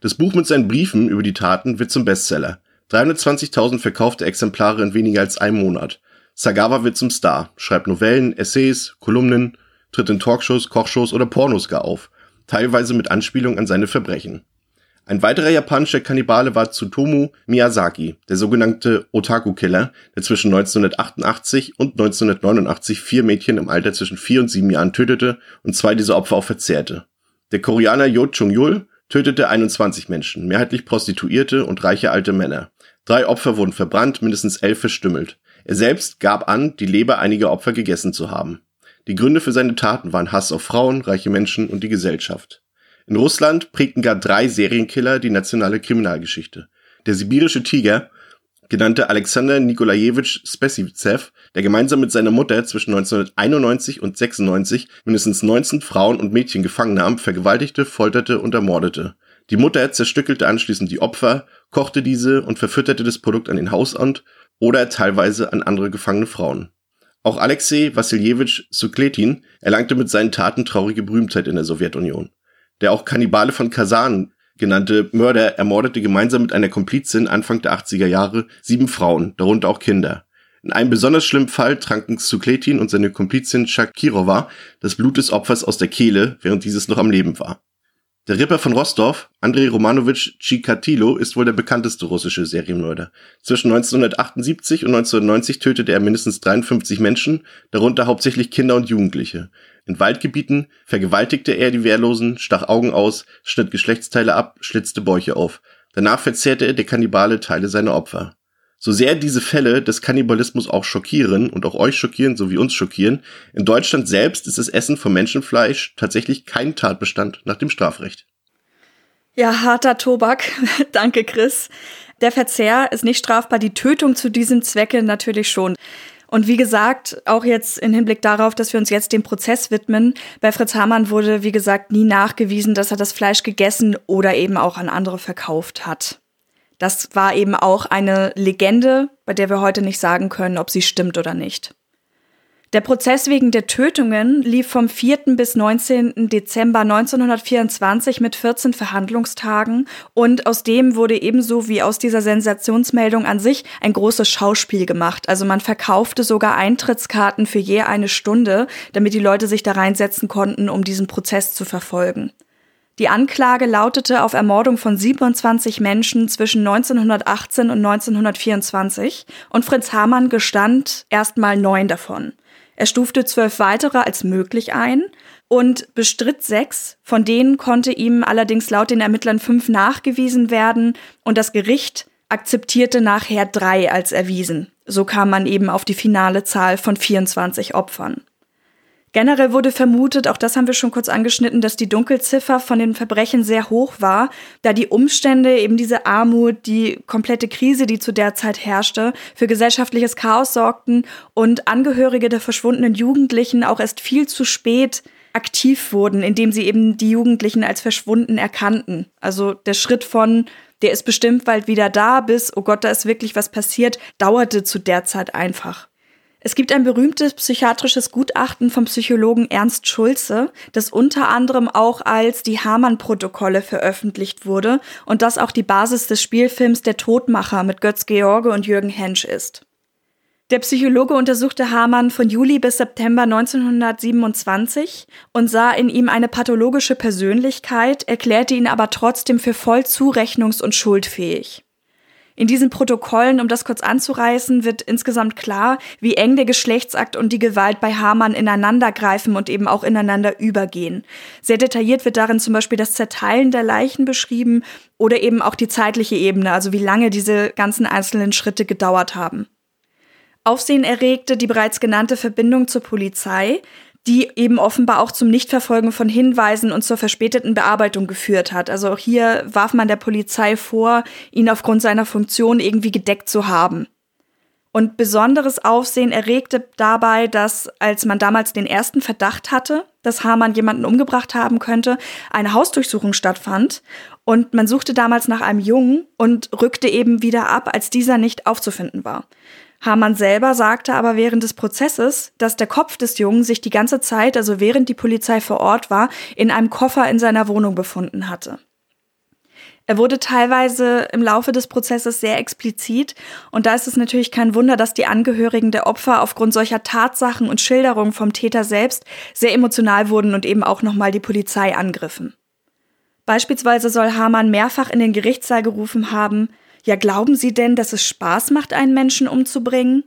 Das Buch mit seinen Briefen über die Taten wird zum Bestseller. 320.000 verkaufte Exemplare in weniger als einem Monat. Sagawa wird zum Star, schreibt Novellen, Essays, Kolumnen, tritt in Talkshows, Kochshows oder Pornos gar auf, teilweise mit Anspielung an seine Verbrechen. Ein weiterer japanischer Kannibale war Tsutomu Miyazaki, der sogenannte Otaku-Killer, der zwischen 1988 und 1989 vier Mädchen im Alter zwischen vier und sieben Jahren tötete und zwei dieser Opfer auch verzehrte. Der Koreaner Yo Chung-yul tötete 21 Menschen, mehrheitlich Prostituierte und reiche alte Männer. Drei Opfer wurden verbrannt, mindestens elf verstümmelt. Er selbst gab an, die Leber einiger Opfer gegessen zu haben. Die Gründe für seine Taten waren Hass auf Frauen, reiche Menschen und die Gesellschaft. In Russland prägten gar drei Serienkiller die nationale Kriminalgeschichte. Der sibirische Tiger, genannte Alexander Nikolajewitsch Spesizev, der gemeinsam mit seiner Mutter zwischen 1991 und 96 mindestens 19 Frauen und Mädchen gefangen nahm, vergewaltigte, folterte und ermordete. Die Mutter zerstückelte anschließend die Opfer, kochte diese und verfütterte das Produkt an den Hausamt oder teilweise an andere gefangene Frauen. Auch Alexei Wassiljewitsch Sukletin erlangte mit seinen Taten traurige Berühmtheit in der Sowjetunion. Der auch Kannibale von Kasan genannte Mörder ermordete gemeinsam mit einer Komplizin Anfang der 80er Jahre sieben Frauen, darunter auch Kinder. In einem besonders schlimmen Fall tranken Sukletin und seine Komplizin Shakirova das Blut des Opfers aus der Kehle, während dieses noch am Leben war. Der Ripper von Rostov, Andrei Romanowitsch Chikatilo, ist wohl der bekannteste russische Serienmörder. Zwischen 1978 und 1990 tötete er mindestens 53 Menschen, darunter hauptsächlich Kinder und Jugendliche. In Waldgebieten vergewaltigte er die Wehrlosen, stach Augen aus, schnitt Geschlechtsteile ab, schlitzte Bäuche auf. Danach verzehrte er der Kannibale Teile seiner Opfer. So sehr diese Fälle des Kannibalismus auch schockieren und auch euch schockieren, so wie uns schockieren, in Deutschland selbst ist das Essen von Menschenfleisch tatsächlich kein Tatbestand nach dem Strafrecht. Ja, harter Tobak. Danke, Chris. Der Verzehr ist nicht strafbar, die Tötung zu diesem Zwecke natürlich schon. Und wie gesagt, auch jetzt im Hinblick darauf, dass wir uns jetzt dem Prozess widmen, bei Fritz Hamann wurde, wie gesagt, nie nachgewiesen, dass er das Fleisch gegessen oder eben auch an andere verkauft hat. Das war eben auch eine Legende, bei der wir heute nicht sagen können, ob sie stimmt oder nicht. Der Prozess wegen der Tötungen lief vom 4. bis 19. Dezember 1924 mit 14 Verhandlungstagen und aus dem wurde ebenso wie aus dieser Sensationsmeldung an sich ein großes Schauspiel gemacht. Also man verkaufte sogar Eintrittskarten für je eine Stunde, damit die Leute sich da reinsetzen konnten, um diesen Prozess zu verfolgen. Die Anklage lautete auf Ermordung von 27 Menschen zwischen 1918 und 1924 und Fritz Hamann gestand erstmal neun davon. Er stufte zwölf weitere als möglich ein und bestritt sechs, von denen konnte ihm allerdings laut den Ermittlern fünf nachgewiesen werden und das Gericht akzeptierte nachher drei als erwiesen. So kam man eben auf die finale Zahl von 24 Opfern. Generell wurde vermutet, auch das haben wir schon kurz angeschnitten, dass die Dunkelziffer von den Verbrechen sehr hoch war, da die Umstände, eben diese Armut, die komplette Krise, die zu der Zeit herrschte, für gesellschaftliches Chaos sorgten und Angehörige der verschwundenen Jugendlichen auch erst viel zu spät aktiv wurden, indem sie eben die Jugendlichen als verschwunden erkannten. Also der Schritt von, der ist bestimmt bald wieder da, bis, oh Gott, da ist wirklich was passiert, dauerte zu der Zeit einfach. Es gibt ein berühmtes psychiatrisches Gutachten vom Psychologen Ernst Schulze, das unter anderem auch als die Hamann-Protokolle veröffentlicht wurde und das auch die Basis des Spielfilms Der Todmacher mit Götz George und Jürgen Hensch ist. Der Psychologe untersuchte Hamann von Juli bis September 1927 und sah in ihm eine pathologische Persönlichkeit, erklärte ihn aber trotzdem für voll zurechnungs- und schuldfähig. In diesen Protokollen, um das kurz anzureißen, wird insgesamt klar, wie eng der Geschlechtsakt und die Gewalt bei Hamann ineinandergreifen und eben auch ineinander übergehen. Sehr detailliert wird darin zum Beispiel das Zerteilen der Leichen beschrieben oder eben auch die zeitliche Ebene, also wie lange diese ganzen einzelnen Schritte gedauert haben. Aufsehen erregte die bereits genannte Verbindung zur Polizei, die eben offenbar auch zum Nichtverfolgen von Hinweisen und zur verspäteten Bearbeitung geführt hat. Also auch hier warf man der Polizei vor, ihn aufgrund seiner Funktion irgendwie gedeckt zu haben. Und besonderes Aufsehen erregte dabei, dass, als man damals den ersten Verdacht hatte, dass Hamann jemanden umgebracht haben könnte, eine Hausdurchsuchung stattfand. Und man suchte damals nach einem Jungen und rückte eben wieder ab, als dieser nicht aufzufinden war. Hamann selber sagte aber während des Prozesses, dass der Kopf des Jungen sich die ganze Zeit, also während die Polizei vor Ort war, in einem Koffer in seiner Wohnung befunden hatte. Er wurde teilweise im Laufe des Prozesses sehr explizit und da ist es natürlich kein Wunder, dass die Angehörigen der Opfer aufgrund solcher Tatsachen und Schilderungen vom Täter selbst sehr emotional wurden und eben auch nochmal die Polizei angriffen. Beispielsweise soll Hamann mehrfach in den Gerichtssaal gerufen haben, ja, glauben Sie denn, dass es Spaß macht, einen Menschen umzubringen?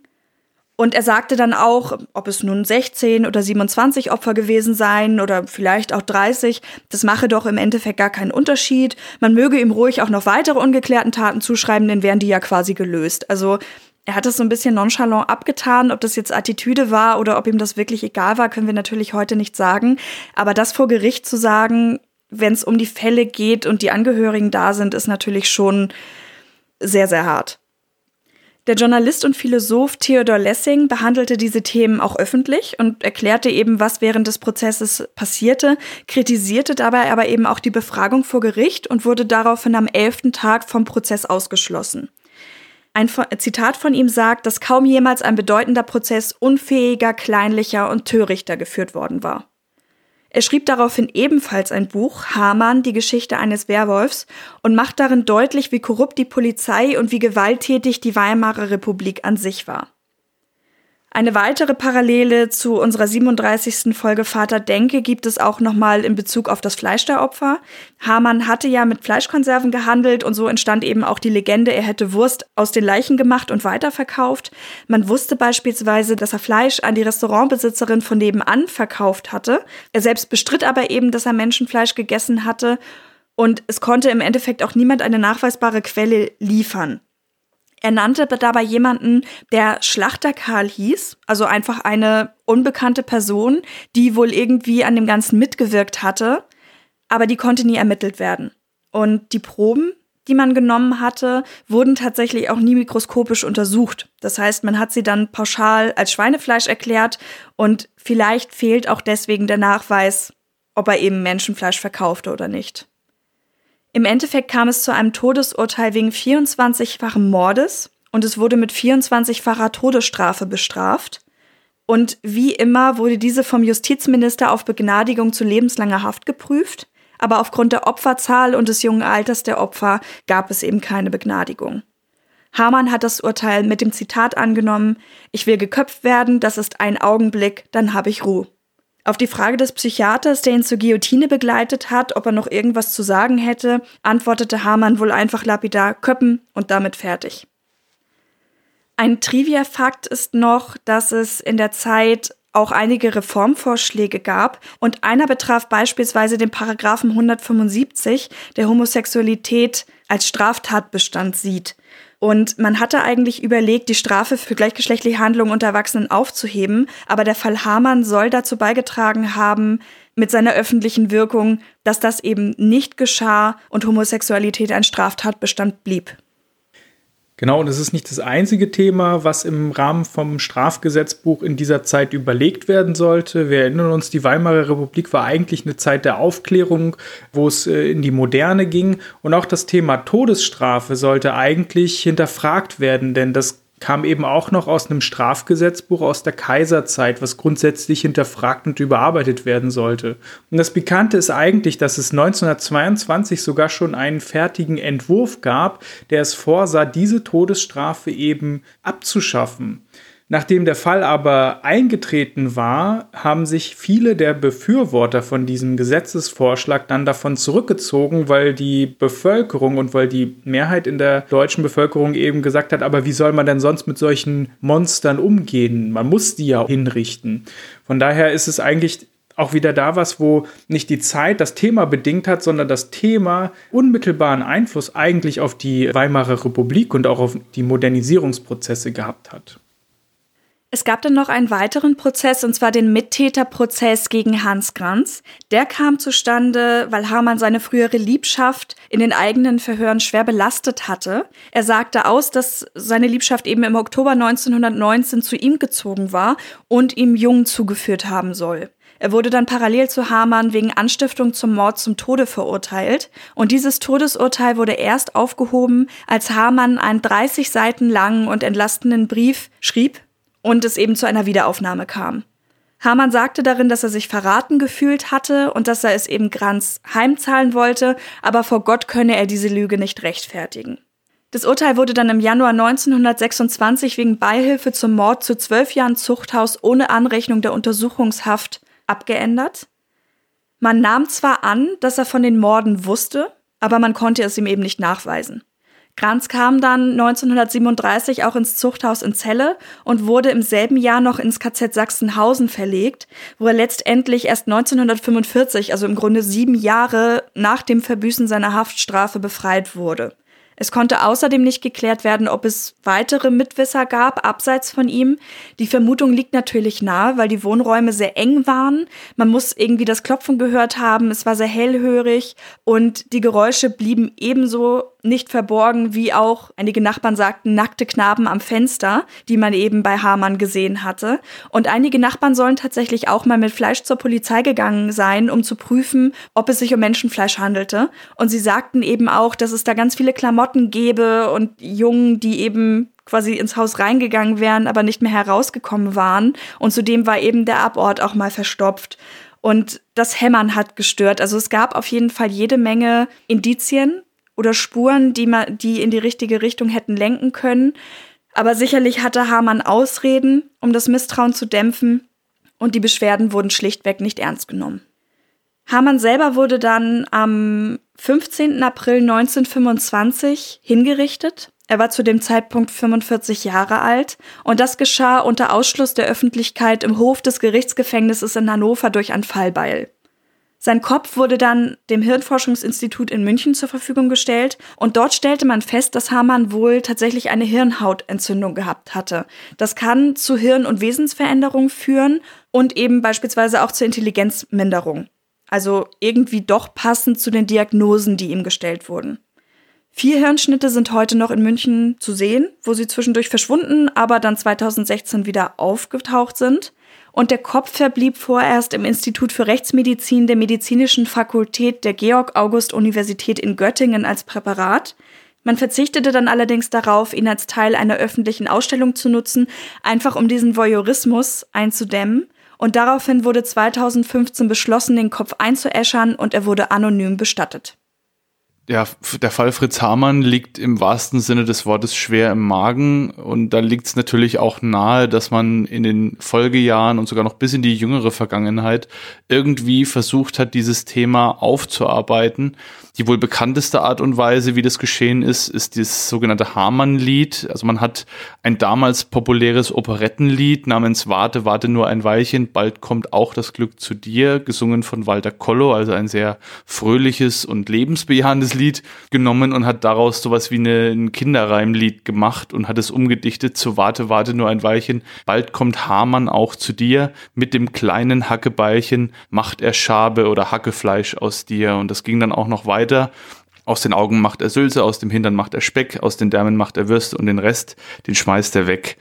Und er sagte dann auch, ob es nun 16 oder 27 Opfer gewesen seien oder vielleicht auch 30, das mache doch im Endeffekt gar keinen Unterschied. Man möge ihm ruhig auch noch weitere ungeklärten Taten zuschreiben, denn wären die ja quasi gelöst. Also er hat es so ein bisschen nonchalant abgetan. Ob das jetzt Attitüde war oder ob ihm das wirklich egal war, können wir natürlich heute nicht sagen. Aber das vor Gericht zu sagen, wenn es um die Fälle geht und die Angehörigen da sind, ist natürlich schon sehr, sehr hart. Der Journalist und Philosoph Theodor Lessing behandelte diese Themen auch öffentlich und erklärte eben, was während des Prozesses passierte, kritisierte dabei aber eben auch die Befragung vor Gericht und wurde daraufhin am elften Tag vom Prozess ausgeschlossen. Ein Zitat von ihm sagt, dass kaum jemals ein bedeutender Prozess unfähiger, kleinlicher und törichter geführt worden war. Er schrieb daraufhin ebenfalls ein Buch, Hamann, die Geschichte eines Werwolfs, und macht darin deutlich, wie korrupt die Polizei und wie gewalttätig die Weimarer Republik an sich war. Eine weitere Parallele zu unserer 37. Folge Vater Denke gibt es auch nochmal in Bezug auf das Fleisch der Opfer. Hamann hatte ja mit Fleischkonserven gehandelt und so entstand eben auch die Legende, er hätte Wurst aus den Leichen gemacht und weiterverkauft. Man wusste beispielsweise, dass er Fleisch an die Restaurantbesitzerin von nebenan verkauft hatte. Er selbst bestritt aber eben, dass er Menschenfleisch gegessen hatte und es konnte im Endeffekt auch niemand eine nachweisbare Quelle liefern. Er nannte dabei jemanden, der Schlachter Karl hieß, also einfach eine unbekannte Person, die wohl irgendwie an dem Ganzen mitgewirkt hatte, aber die konnte nie ermittelt werden. Und die Proben, die man genommen hatte, wurden tatsächlich auch nie mikroskopisch untersucht. Das heißt, man hat sie dann pauschal als Schweinefleisch erklärt und vielleicht fehlt auch deswegen der Nachweis, ob er eben Menschenfleisch verkaufte oder nicht. Im Endeffekt kam es zu einem Todesurteil wegen 24-fachen Mordes und es wurde mit 24-facher Todesstrafe bestraft. Und wie immer wurde diese vom Justizminister auf Begnadigung zu lebenslanger Haft geprüft, aber aufgrund der Opferzahl und des jungen Alters der Opfer gab es eben keine Begnadigung. Hamann hat das Urteil mit dem Zitat angenommen, ich will geköpft werden, das ist ein Augenblick, dann habe ich Ruhe. Auf die Frage des Psychiaters, der ihn zur Guillotine begleitet hat, ob er noch irgendwas zu sagen hätte, antwortete Hamann wohl einfach lapidar Köppen und damit fertig. Ein Trivia-Fakt ist noch, dass es in der Zeit auch einige Reformvorschläge gab und einer betraf beispielsweise den Paragraphen 175, der Homosexualität als Straftatbestand sieht. Und man hatte eigentlich überlegt, die Strafe für gleichgeschlechtliche Handlungen unter Erwachsenen aufzuheben, aber der Fall Hamann soll dazu beigetragen haben, mit seiner öffentlichen Wirkung, dass das eben nicht geschah und Homosexualität ein Straftatbestand blieb. Genau, und es ist nicht das einzige Thema, was im Rahmen vom Strafgesetzbuch in dieser Zeit überlegt werden sollte. Wir erinnern uns, die Weimarer Republik war eigentlich eine Zeit der Aufklärung, wo es äh, in die Moderne ging. Und auch das Thema Todesstrafe sollte eigentlich hinterfragt werden, denn das kam eben auch noch aus einem Strafgesetzbuch aus der Kaiserzeit, was grundsätzlich hinterfragt und überarbeitet werden sollte. Und das Pikante ist eigentlich, dass es 1922 sogar schon einen fertigen Entwurf gab, der es vorsah, diese Todesstrafe eben abzuschaffen. Nachdem der Fall aber eingetreten war, haben sich viele der Befürworter von diesem Gesetzesvorschlag dann davon zurückgezogen, weil die Bevölkerung und weil die Mehrheit in der deutschen Bevölkerung eben gesagt hat, aber wie soll man denn sonst mit solchen Monstern umgehen? Man muss die ja hinrichten. Von daher ist es eigentlich auch wieder da was, wo nicht die Zeit das Thema bedingt hat, sondern das Thema unmittelbaren Einfluss eigentlich auf die Weimarer Republik und auch auf die Modernisierungsprozesse gehabt hat. Es gab dann noch einen weiteren Prozess, und zwar den Mittäterprozess gegen Hans Granz. Der kam zustande, weil Hamann seine frühere Liebschaft in den eigenen Verhören schwer belastet hatte. Er sagte aus, dass seine Liebschaft eben im Oktober 1919 zu ihm gezogen war und ihm Jungen zugeführt haben soll. Er wurde dann parallel zu Hamann wegen Anstiftung zum Mord zum Tode verurteilt. Und dieses Todesurteil wurde erst aufgehoben, als Hamann einen 30 Seiten langen und entlastenden Brief schrieb, und es eben zu einer Wiederaufnahme kam. Hamann sagte darin, dass er sich verraten gefühlt hatte und dass er es eben Granz heimzahlen wollte, aber vor Gott könne er diese Lüge nicht rechtfertigen. Das Urteil wurde dann im Januar 1926 wegen Beihilfe zum Mord zu zwölf Jahren Zuchthaus ohne Anrechnung der Untersuchungshaft abgeändert. Man nahm zwar an, dass er von den Morden wusste, aber man konnte es ihm eben nicht nachweisen. Kranz kam dann 1937 auch ins Zuchthaus in Celle und wurde im selben Jahr noch ins KZ Sachsenhausen verlegt, wo er letztendlich erst 1945, also im Grunde sieben Jahre nach dem Verbüßen seiner Haftstrafe, befreit wurde. Es konnte außerdem nicht geklärt werden, ob es weitere Mitwisser gab, abseits von ihm. Die Vermutung liegt natürlich nahe, weil die Wohnräume sehr eng waren. Man muss irgendwie das Klopfen gehört haben, es war sehr hellhörig und die Geräusche blieben ebenso nicht verborgen, wie auch einige Nachbarn sagten, nackte Knaben am Fenster, die man eben bei Hamann gesehen hatte. Und einige Nachbarn sollen tatsächlich auch mal mit Fleisch zur Polizei gegangen sein, um zu prüfen, ob es sich um Menschenfleisch handelte. Und sie sagten eben auch, dass es da ganz viele Klamotten gäbe und Jungen, die eben quasi ins Haus reingegangen wären, aber nicht mehr herausgekommen waren. Und zudem war eben der Abort auch mal verstopft. Und das Hämmern hat gestört. Also es gab auf jeden Fall jede Menge Indizien, oder Spuren, die, man, die in die richtige Richtung hätten lenken können. Aber sicherlich hatte Hamann Ausreden, um das Misstrauen zu dämpfen, und die Beschwerden wurden schlichtweg nicht ernst genommen. Hamann selber wurde dann am 15. April 1925 hingerichtet. Er war zu dem Zeitpunkt 45 Jahre alt und das geschah unter Ausschluss der Öffentlichkeit im Hof des Gerichtsgefängnisses in Hannover durch ein Fallbeil. Sein Kopf wurde dann dem Hirnforschungsinstitut in München zur Verfügung gestellt und dort stellte man fest, dass Hamann wohl tatsächlich eine Hirnhautentzündung gehabt hatte. Das kann zu Hirn- und Wesensveränderungen führen und eben beispielsweise auch zur Intelligenzminderung. Also irgendwie doch passend zu den Diagnosen, die ihm gestellt wurden. Vier Hirnschnitte sind heute noch in München zu sehen, wo sie zwischendurch verschwunden, aber dann 2016 wieder aufgetaucht sind und der Kopf verblieb vorerst im Institut für Rechtsmedizin der Medizinischen Fakultät der Georg-August-Universität in Göttingen als Präparat. Man verzichtete dann allerdings darauf, ihn als Teil einer öffentlichen Ausstellung zu nutzen, einfach um diesen Voyeurismus einzudämmen. Und daraufhin wurde 2015 beschlossen, den Kopf einzuäschern und er wurde anonym bestattet. Ja, der Fall Fritz Hamann liegt im wahrsten Sinne des Wortes schwer im Magen. Und da liegt es natürlich auch nahe, dass man in den Folgejahren und sogar noch bis in die jüngere Vergangenheit irgendwie versucht hat, dieses Thema aufzuarbeiten die wohl bekannteste Art und Weise, wie das geschehen ist, ist das sogenannte Hamann-Lied. Also man hat ein damals populäres Operettenlied namens Warte, warte nur ein Weilchen, bald kommt auch das Glück zu dir, gesungen von Walter Kollo, also ein sehr fröhliches und lebensbejahendes Lied genommen und hat daraus sowas wie eine, ein Kinderreimlied gemacht und hat es umgedichtet zu Warte, warte nur ein Weilchen, bald kommt Hamann auch zu dir, mit dem kleinen Hackebeilchen macht er Schabe oder Hackefleisch aus dir. Und das ging dann auch noch weiter weiter. Aus den Augen macht er Sülze, aus dem Hintern macht er Speck, aus den Därmen macht er Würste und den Rest, den schmeißt er weg.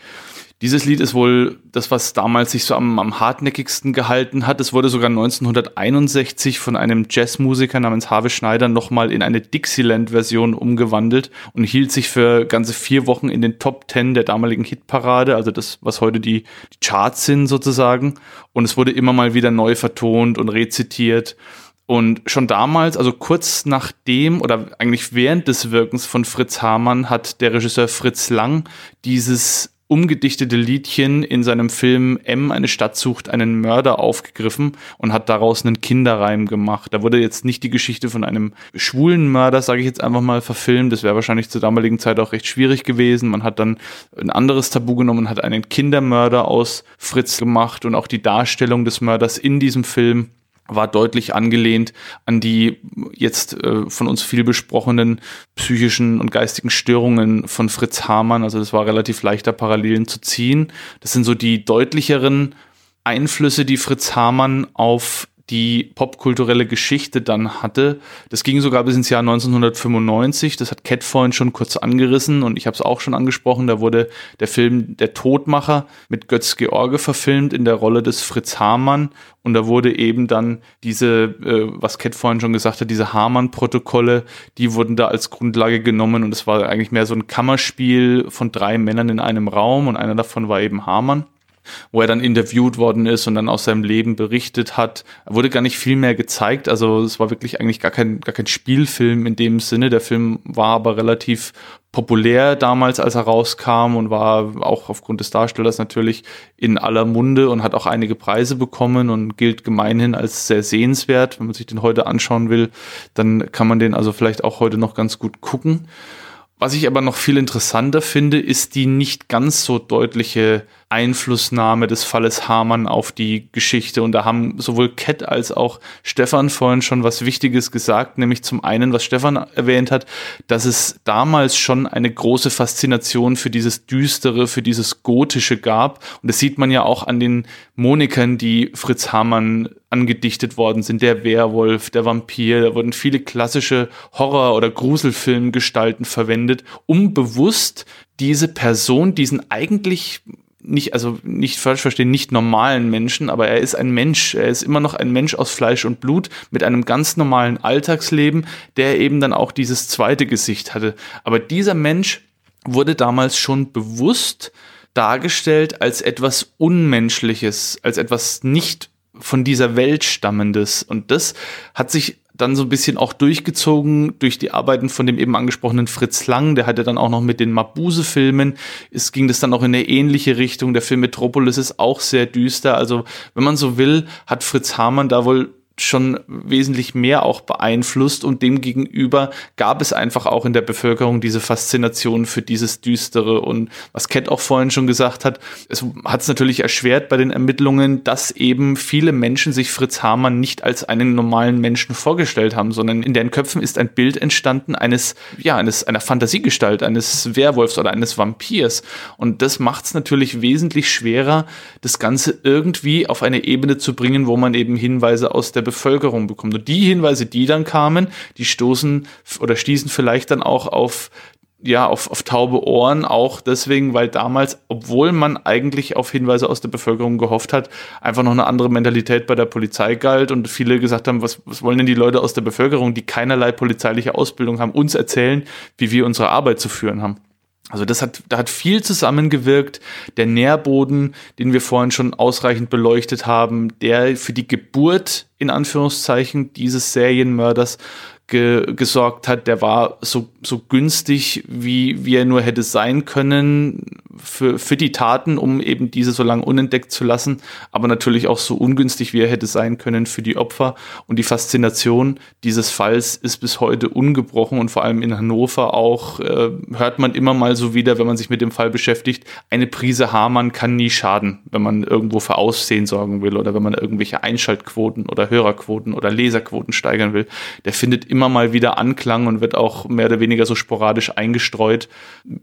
Dieses Lied ist wohl das, was damals sich so am, am hartnäckigsten gehalten hat. Es wurde sogar 1961 von einem Jazzmusiker namens Harvey Schneider nochmal in eine Dixieland-Version umgewandelt und hielt sich für ganze vier Wochen in den Top Ten der damaligen Hitparade, also das, was heute die, die Charts sind sozusagen. Und es wurde immer mal wieder neu vertont und rezitiert. Und schon damals, also kurz nachdem oder eigentlich während des Wirkens von Fritz Hamann, hat der Regisseur Fritz Lang dieses umgedichtete Liedchen in seinem Film M, eine Stadt sucht einen Mörder aufgegriffen und hat daraus einen Kinderreim gemacht. Da wurde jetzt nicht die Geschichte von einem schwulen Mörder, sage ich jetzt einfach mal, verfilmt. Das wäre wahrscheinlich zur damaligen Zeit auch recht schwierig gewesen. Man hat dann ein anderes Tabu genommen und hat einen Kindermörder aus Fritz gemacht und auch die Darstellung des Mörders in diesem Film war deutlich angelehnt an die jetzt äh, von uns viel besprochenen psychischen und geistigen Störungen von Fritz Hamann. Also das war relativ leichter Parallelen zu ziehen. Das sind so die deutlicheren Einflüsse, die Fritz Hamann auf die popkulturelle Geschichte dann hatte. Das ging sogar bis ins Jahr 1995. Das hat Cat vorhin schon kurz angerissen und ich habe es auch schon angesprochen. Da wurde der Film Der Todmacher mit Götz George verfilmt in der Rolle des Fritz Hamann. Und da wurde eben dann diese, äh, was Cat vorhin schon gesagt hat, diese Hamann-Protokolle, die wurden da als Grundlage genommen und es war eigentlich mehr so ein Kammerspiel von drei Männern in einem Raum und einer davon war eben Hamann wo er dann interviewt worden ist und dann aus seinem Leben berichtet hat. Wurde gar nicht viel mehr gezeigt, also es war wirklich eigentlich gar kein, gar kein Spielfilm in dem Sinne. Der Film war aber relativ populär damals, als er rauskam und war auch aufgrund des Darstellers natürlich in aller Munde und hat auch einige Preise bekommen und gilt gemeinhin als sehr sehenswert. Wenn man sich den heute anschauen will, dann kann man den also vielleicht auch heute noch ganz gut gucken. Was ich aber noch viel interessanter finde, ist die nicht ganz so deutliche Einflussnahme des Falles Hamann auf die Geschichte. Und da haben sowohl Cat als auch Stefan vorhin schon was Wichtiges gesagt, nämlich zum einen, was Stefan erwähnt hat, dass es damals schon eine große Faszination für dieses Düstere, für dieses Gotische gab. Und das sieht man ja auch an den Monikern, die Fritz Hamann angedichtet worden sind. Der Werwolf, der Vampir, da wurden viele klassische Horror- oder Gruselfilmgestalten verwendet, um bewusst diese Person, diesen eigentlich nicht, also nicht falsch verstehen, nicht normalen Menschen, aber er ist ein Mensch. Er ist immer noch ein Mensch aus Fleisch und Blut mit einem ganz normalen Alltagsleben, der eben dann auch dieses zweite Gesicht hatte. Aber dieser Mensch wurde damals schon bewusst dargestellt als etwas Unmenschliches, als etwas nicht von dieser Welt stammendes. Und das hat sich dann so ein bisschen auch durchgezogen durch die Arbeiten von dem eben angesprochenen Fritz Lang, der hatte dann auch noch mit den Mabuse-Filmen, es ging das dann auch in eine ähnliche Richtung. Der Film Metropolis ist auch sehr düster. Also, wenn man so will, hat Fritz Hamann da wohl schon wesentlich mehr auch beeinflusst und demgegenüber gab es einfach auch in der Bevölkerung diese Faszination für dieses Düstere. Und was Cat auch vorhin schon gesagt hat, es hat es natürlich erschwert bei den Ermittlungen, dass eben viele Menschen sich Fritz Hamann nicht als einen normalen Menschen vorgestellt haben, sondern in deren Köpfen ist ein Bild entstanden eines, ja, eines, einer Fantasiegestalt, eines Werwolfs oder eines Vampirs. Und das macht es natürlich wesentlich schwerer, das Ganze irgendwie auf eine Ebene zu bringen, wo man eben Hinweise aus der Bevölkerung bekommt. Und die Hinweise, die dann kamen, die stoßen oder stießen vielleicht dann auch auf ja, auf, auf taube Ohren, auch deswegen, weil damals, obwohl man eigentlich auf Hinweise aus der Bevölkerung gehofft hat, einfach noch eine andere Mentalität bei der Polizei galt und viele gesagt haben, was, was wollen denn die Leute aus der Bevölkerung, die keinerlei polizeiliche Ausbildung haben, uns erzählen, wie wir unsere Arbeit zu führen haben. Also das hat, da hat viel zusammengewirkt. Der Nährboden, den wir vorhin schon ausreichend beleuchtet haben, der für die Geburt in Anführungszeichen dieses Serienmörders ge gesorgt hat, der war so, so günstig, wie, wie er nur hätte sein können für, für die Taten, um eben diese so lange unentdeckt zu lassen, aber natürlich auch so ungünstig, wie er hätte sein können für die Opfer. Und die Faszination dieses Falls ist bis heute ungebrochen und vor allem in Hannover auch äh, hört man immer mal so wieder, wenn man sich mit dem Fall beschäftigt, eine Prise Hamann kann nie schaden, wenn man irgendwo für Aussehen sorgen will oder wenn man irgendwelche Einschaltquoten oder Hörerquoten oder Leserquoten steigern will. Der findet immer mal wieder Anklang und wird auch mehr oder weniger so sporadisch eingestreut.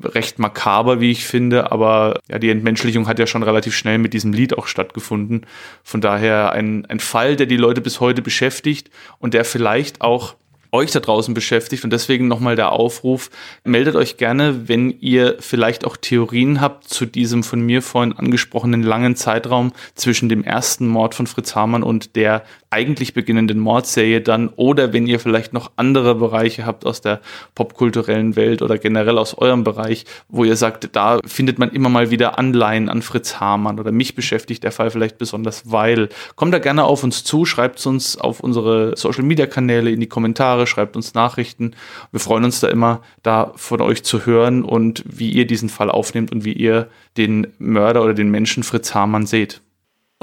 Recht makaber, wie ich finde, aber ja, die Entmenschlichung hat ja schon relativ schnell mit diesem Lied auch stattgefunden. Von daher ein, ein Fall, der die Leute bis heute beschäftigt und der vielleicht auch euch da draußen beschäftigt. Und deswegen nochmal der Aufruf, meldet euch gerne, wenn ihr vielleicht auch Theorien habt zu diesem von mir vorhin angesprochenen langen Zeitraum zwischen dem ersten Mord von Fritz Hamann und der eigentlich beginnenden Mordserie dann oder wenn ihr vielleicht noch andere Bereiche habt aus der popkulturellen Welt oder generell aus eurem Bereich, wo ihr sagt, da findet man immer mal wieder Anleihen an Fritz Hamann oder mich beschäftigt der Fall vielleicht besonders, weil kommt da gerne auf uns zu, schreibt uns auf unsere Social Media Kanäle in die Kommentare, schreibt uns Nachrichten. Wir freuen uns da immer, da von euch zu hören und wie ihr diesen Fall aufnehmt und wie ihr den Mörder oder den Menschen Fritz Hamann seht.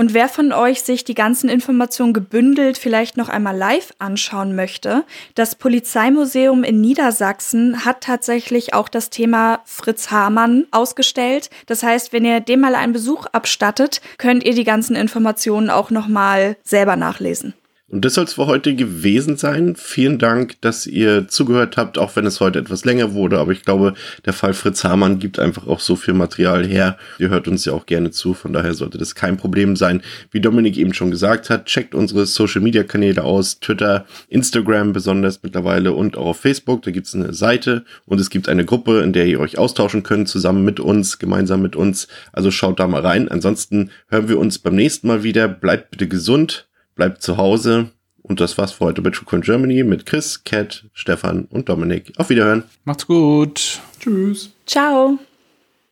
Und wer von euch sich die ganzen Informationen gebündelt vielleicht noch einmal live anschauen möchte, das Polizeimuseum in Niedersachsen hat tatsächlich auch das Thema Fritz Hamann ausgestellt. Das heißt, wenn ihr dem mal einen Besuch abstattet, könnt ihr die ganzen Informationen auch noch mal selber nachlesen. Und das soll es für heute gewesen sein. Vielen Dank, dass ihr zugehört habt, auch wenn es heute etwas länger wurde. Aber ich glaube, der Fall Fritz Hamann gibt einfach auch so viel Material her. Ihr hört uns ja auch gerne zu. Von daher sollte das kein Problem sein. Wie Dominik eben schon gesagt hat, checkt unsere Social Media Kanäle aus. Twitter, Instagram besonders mittlerweile und auch auf Facebook. Da gibt es eine Seite und es gibt eine Gruppe, in der ihr euch austauschen könnt, zusammen mit uns, gemeinsam mit uns. Also schaut da mal rein. Ansonsten hören wir uns beim nächsten Mal wieder. Bleibt bitte gesund bleibt zu Hause. Und das war's für heute bei TrueCon Germany mit Chris, Kat, Stefan und Dominik. Auf Wiederhören. Macht's gut. Tschüss. Ciao.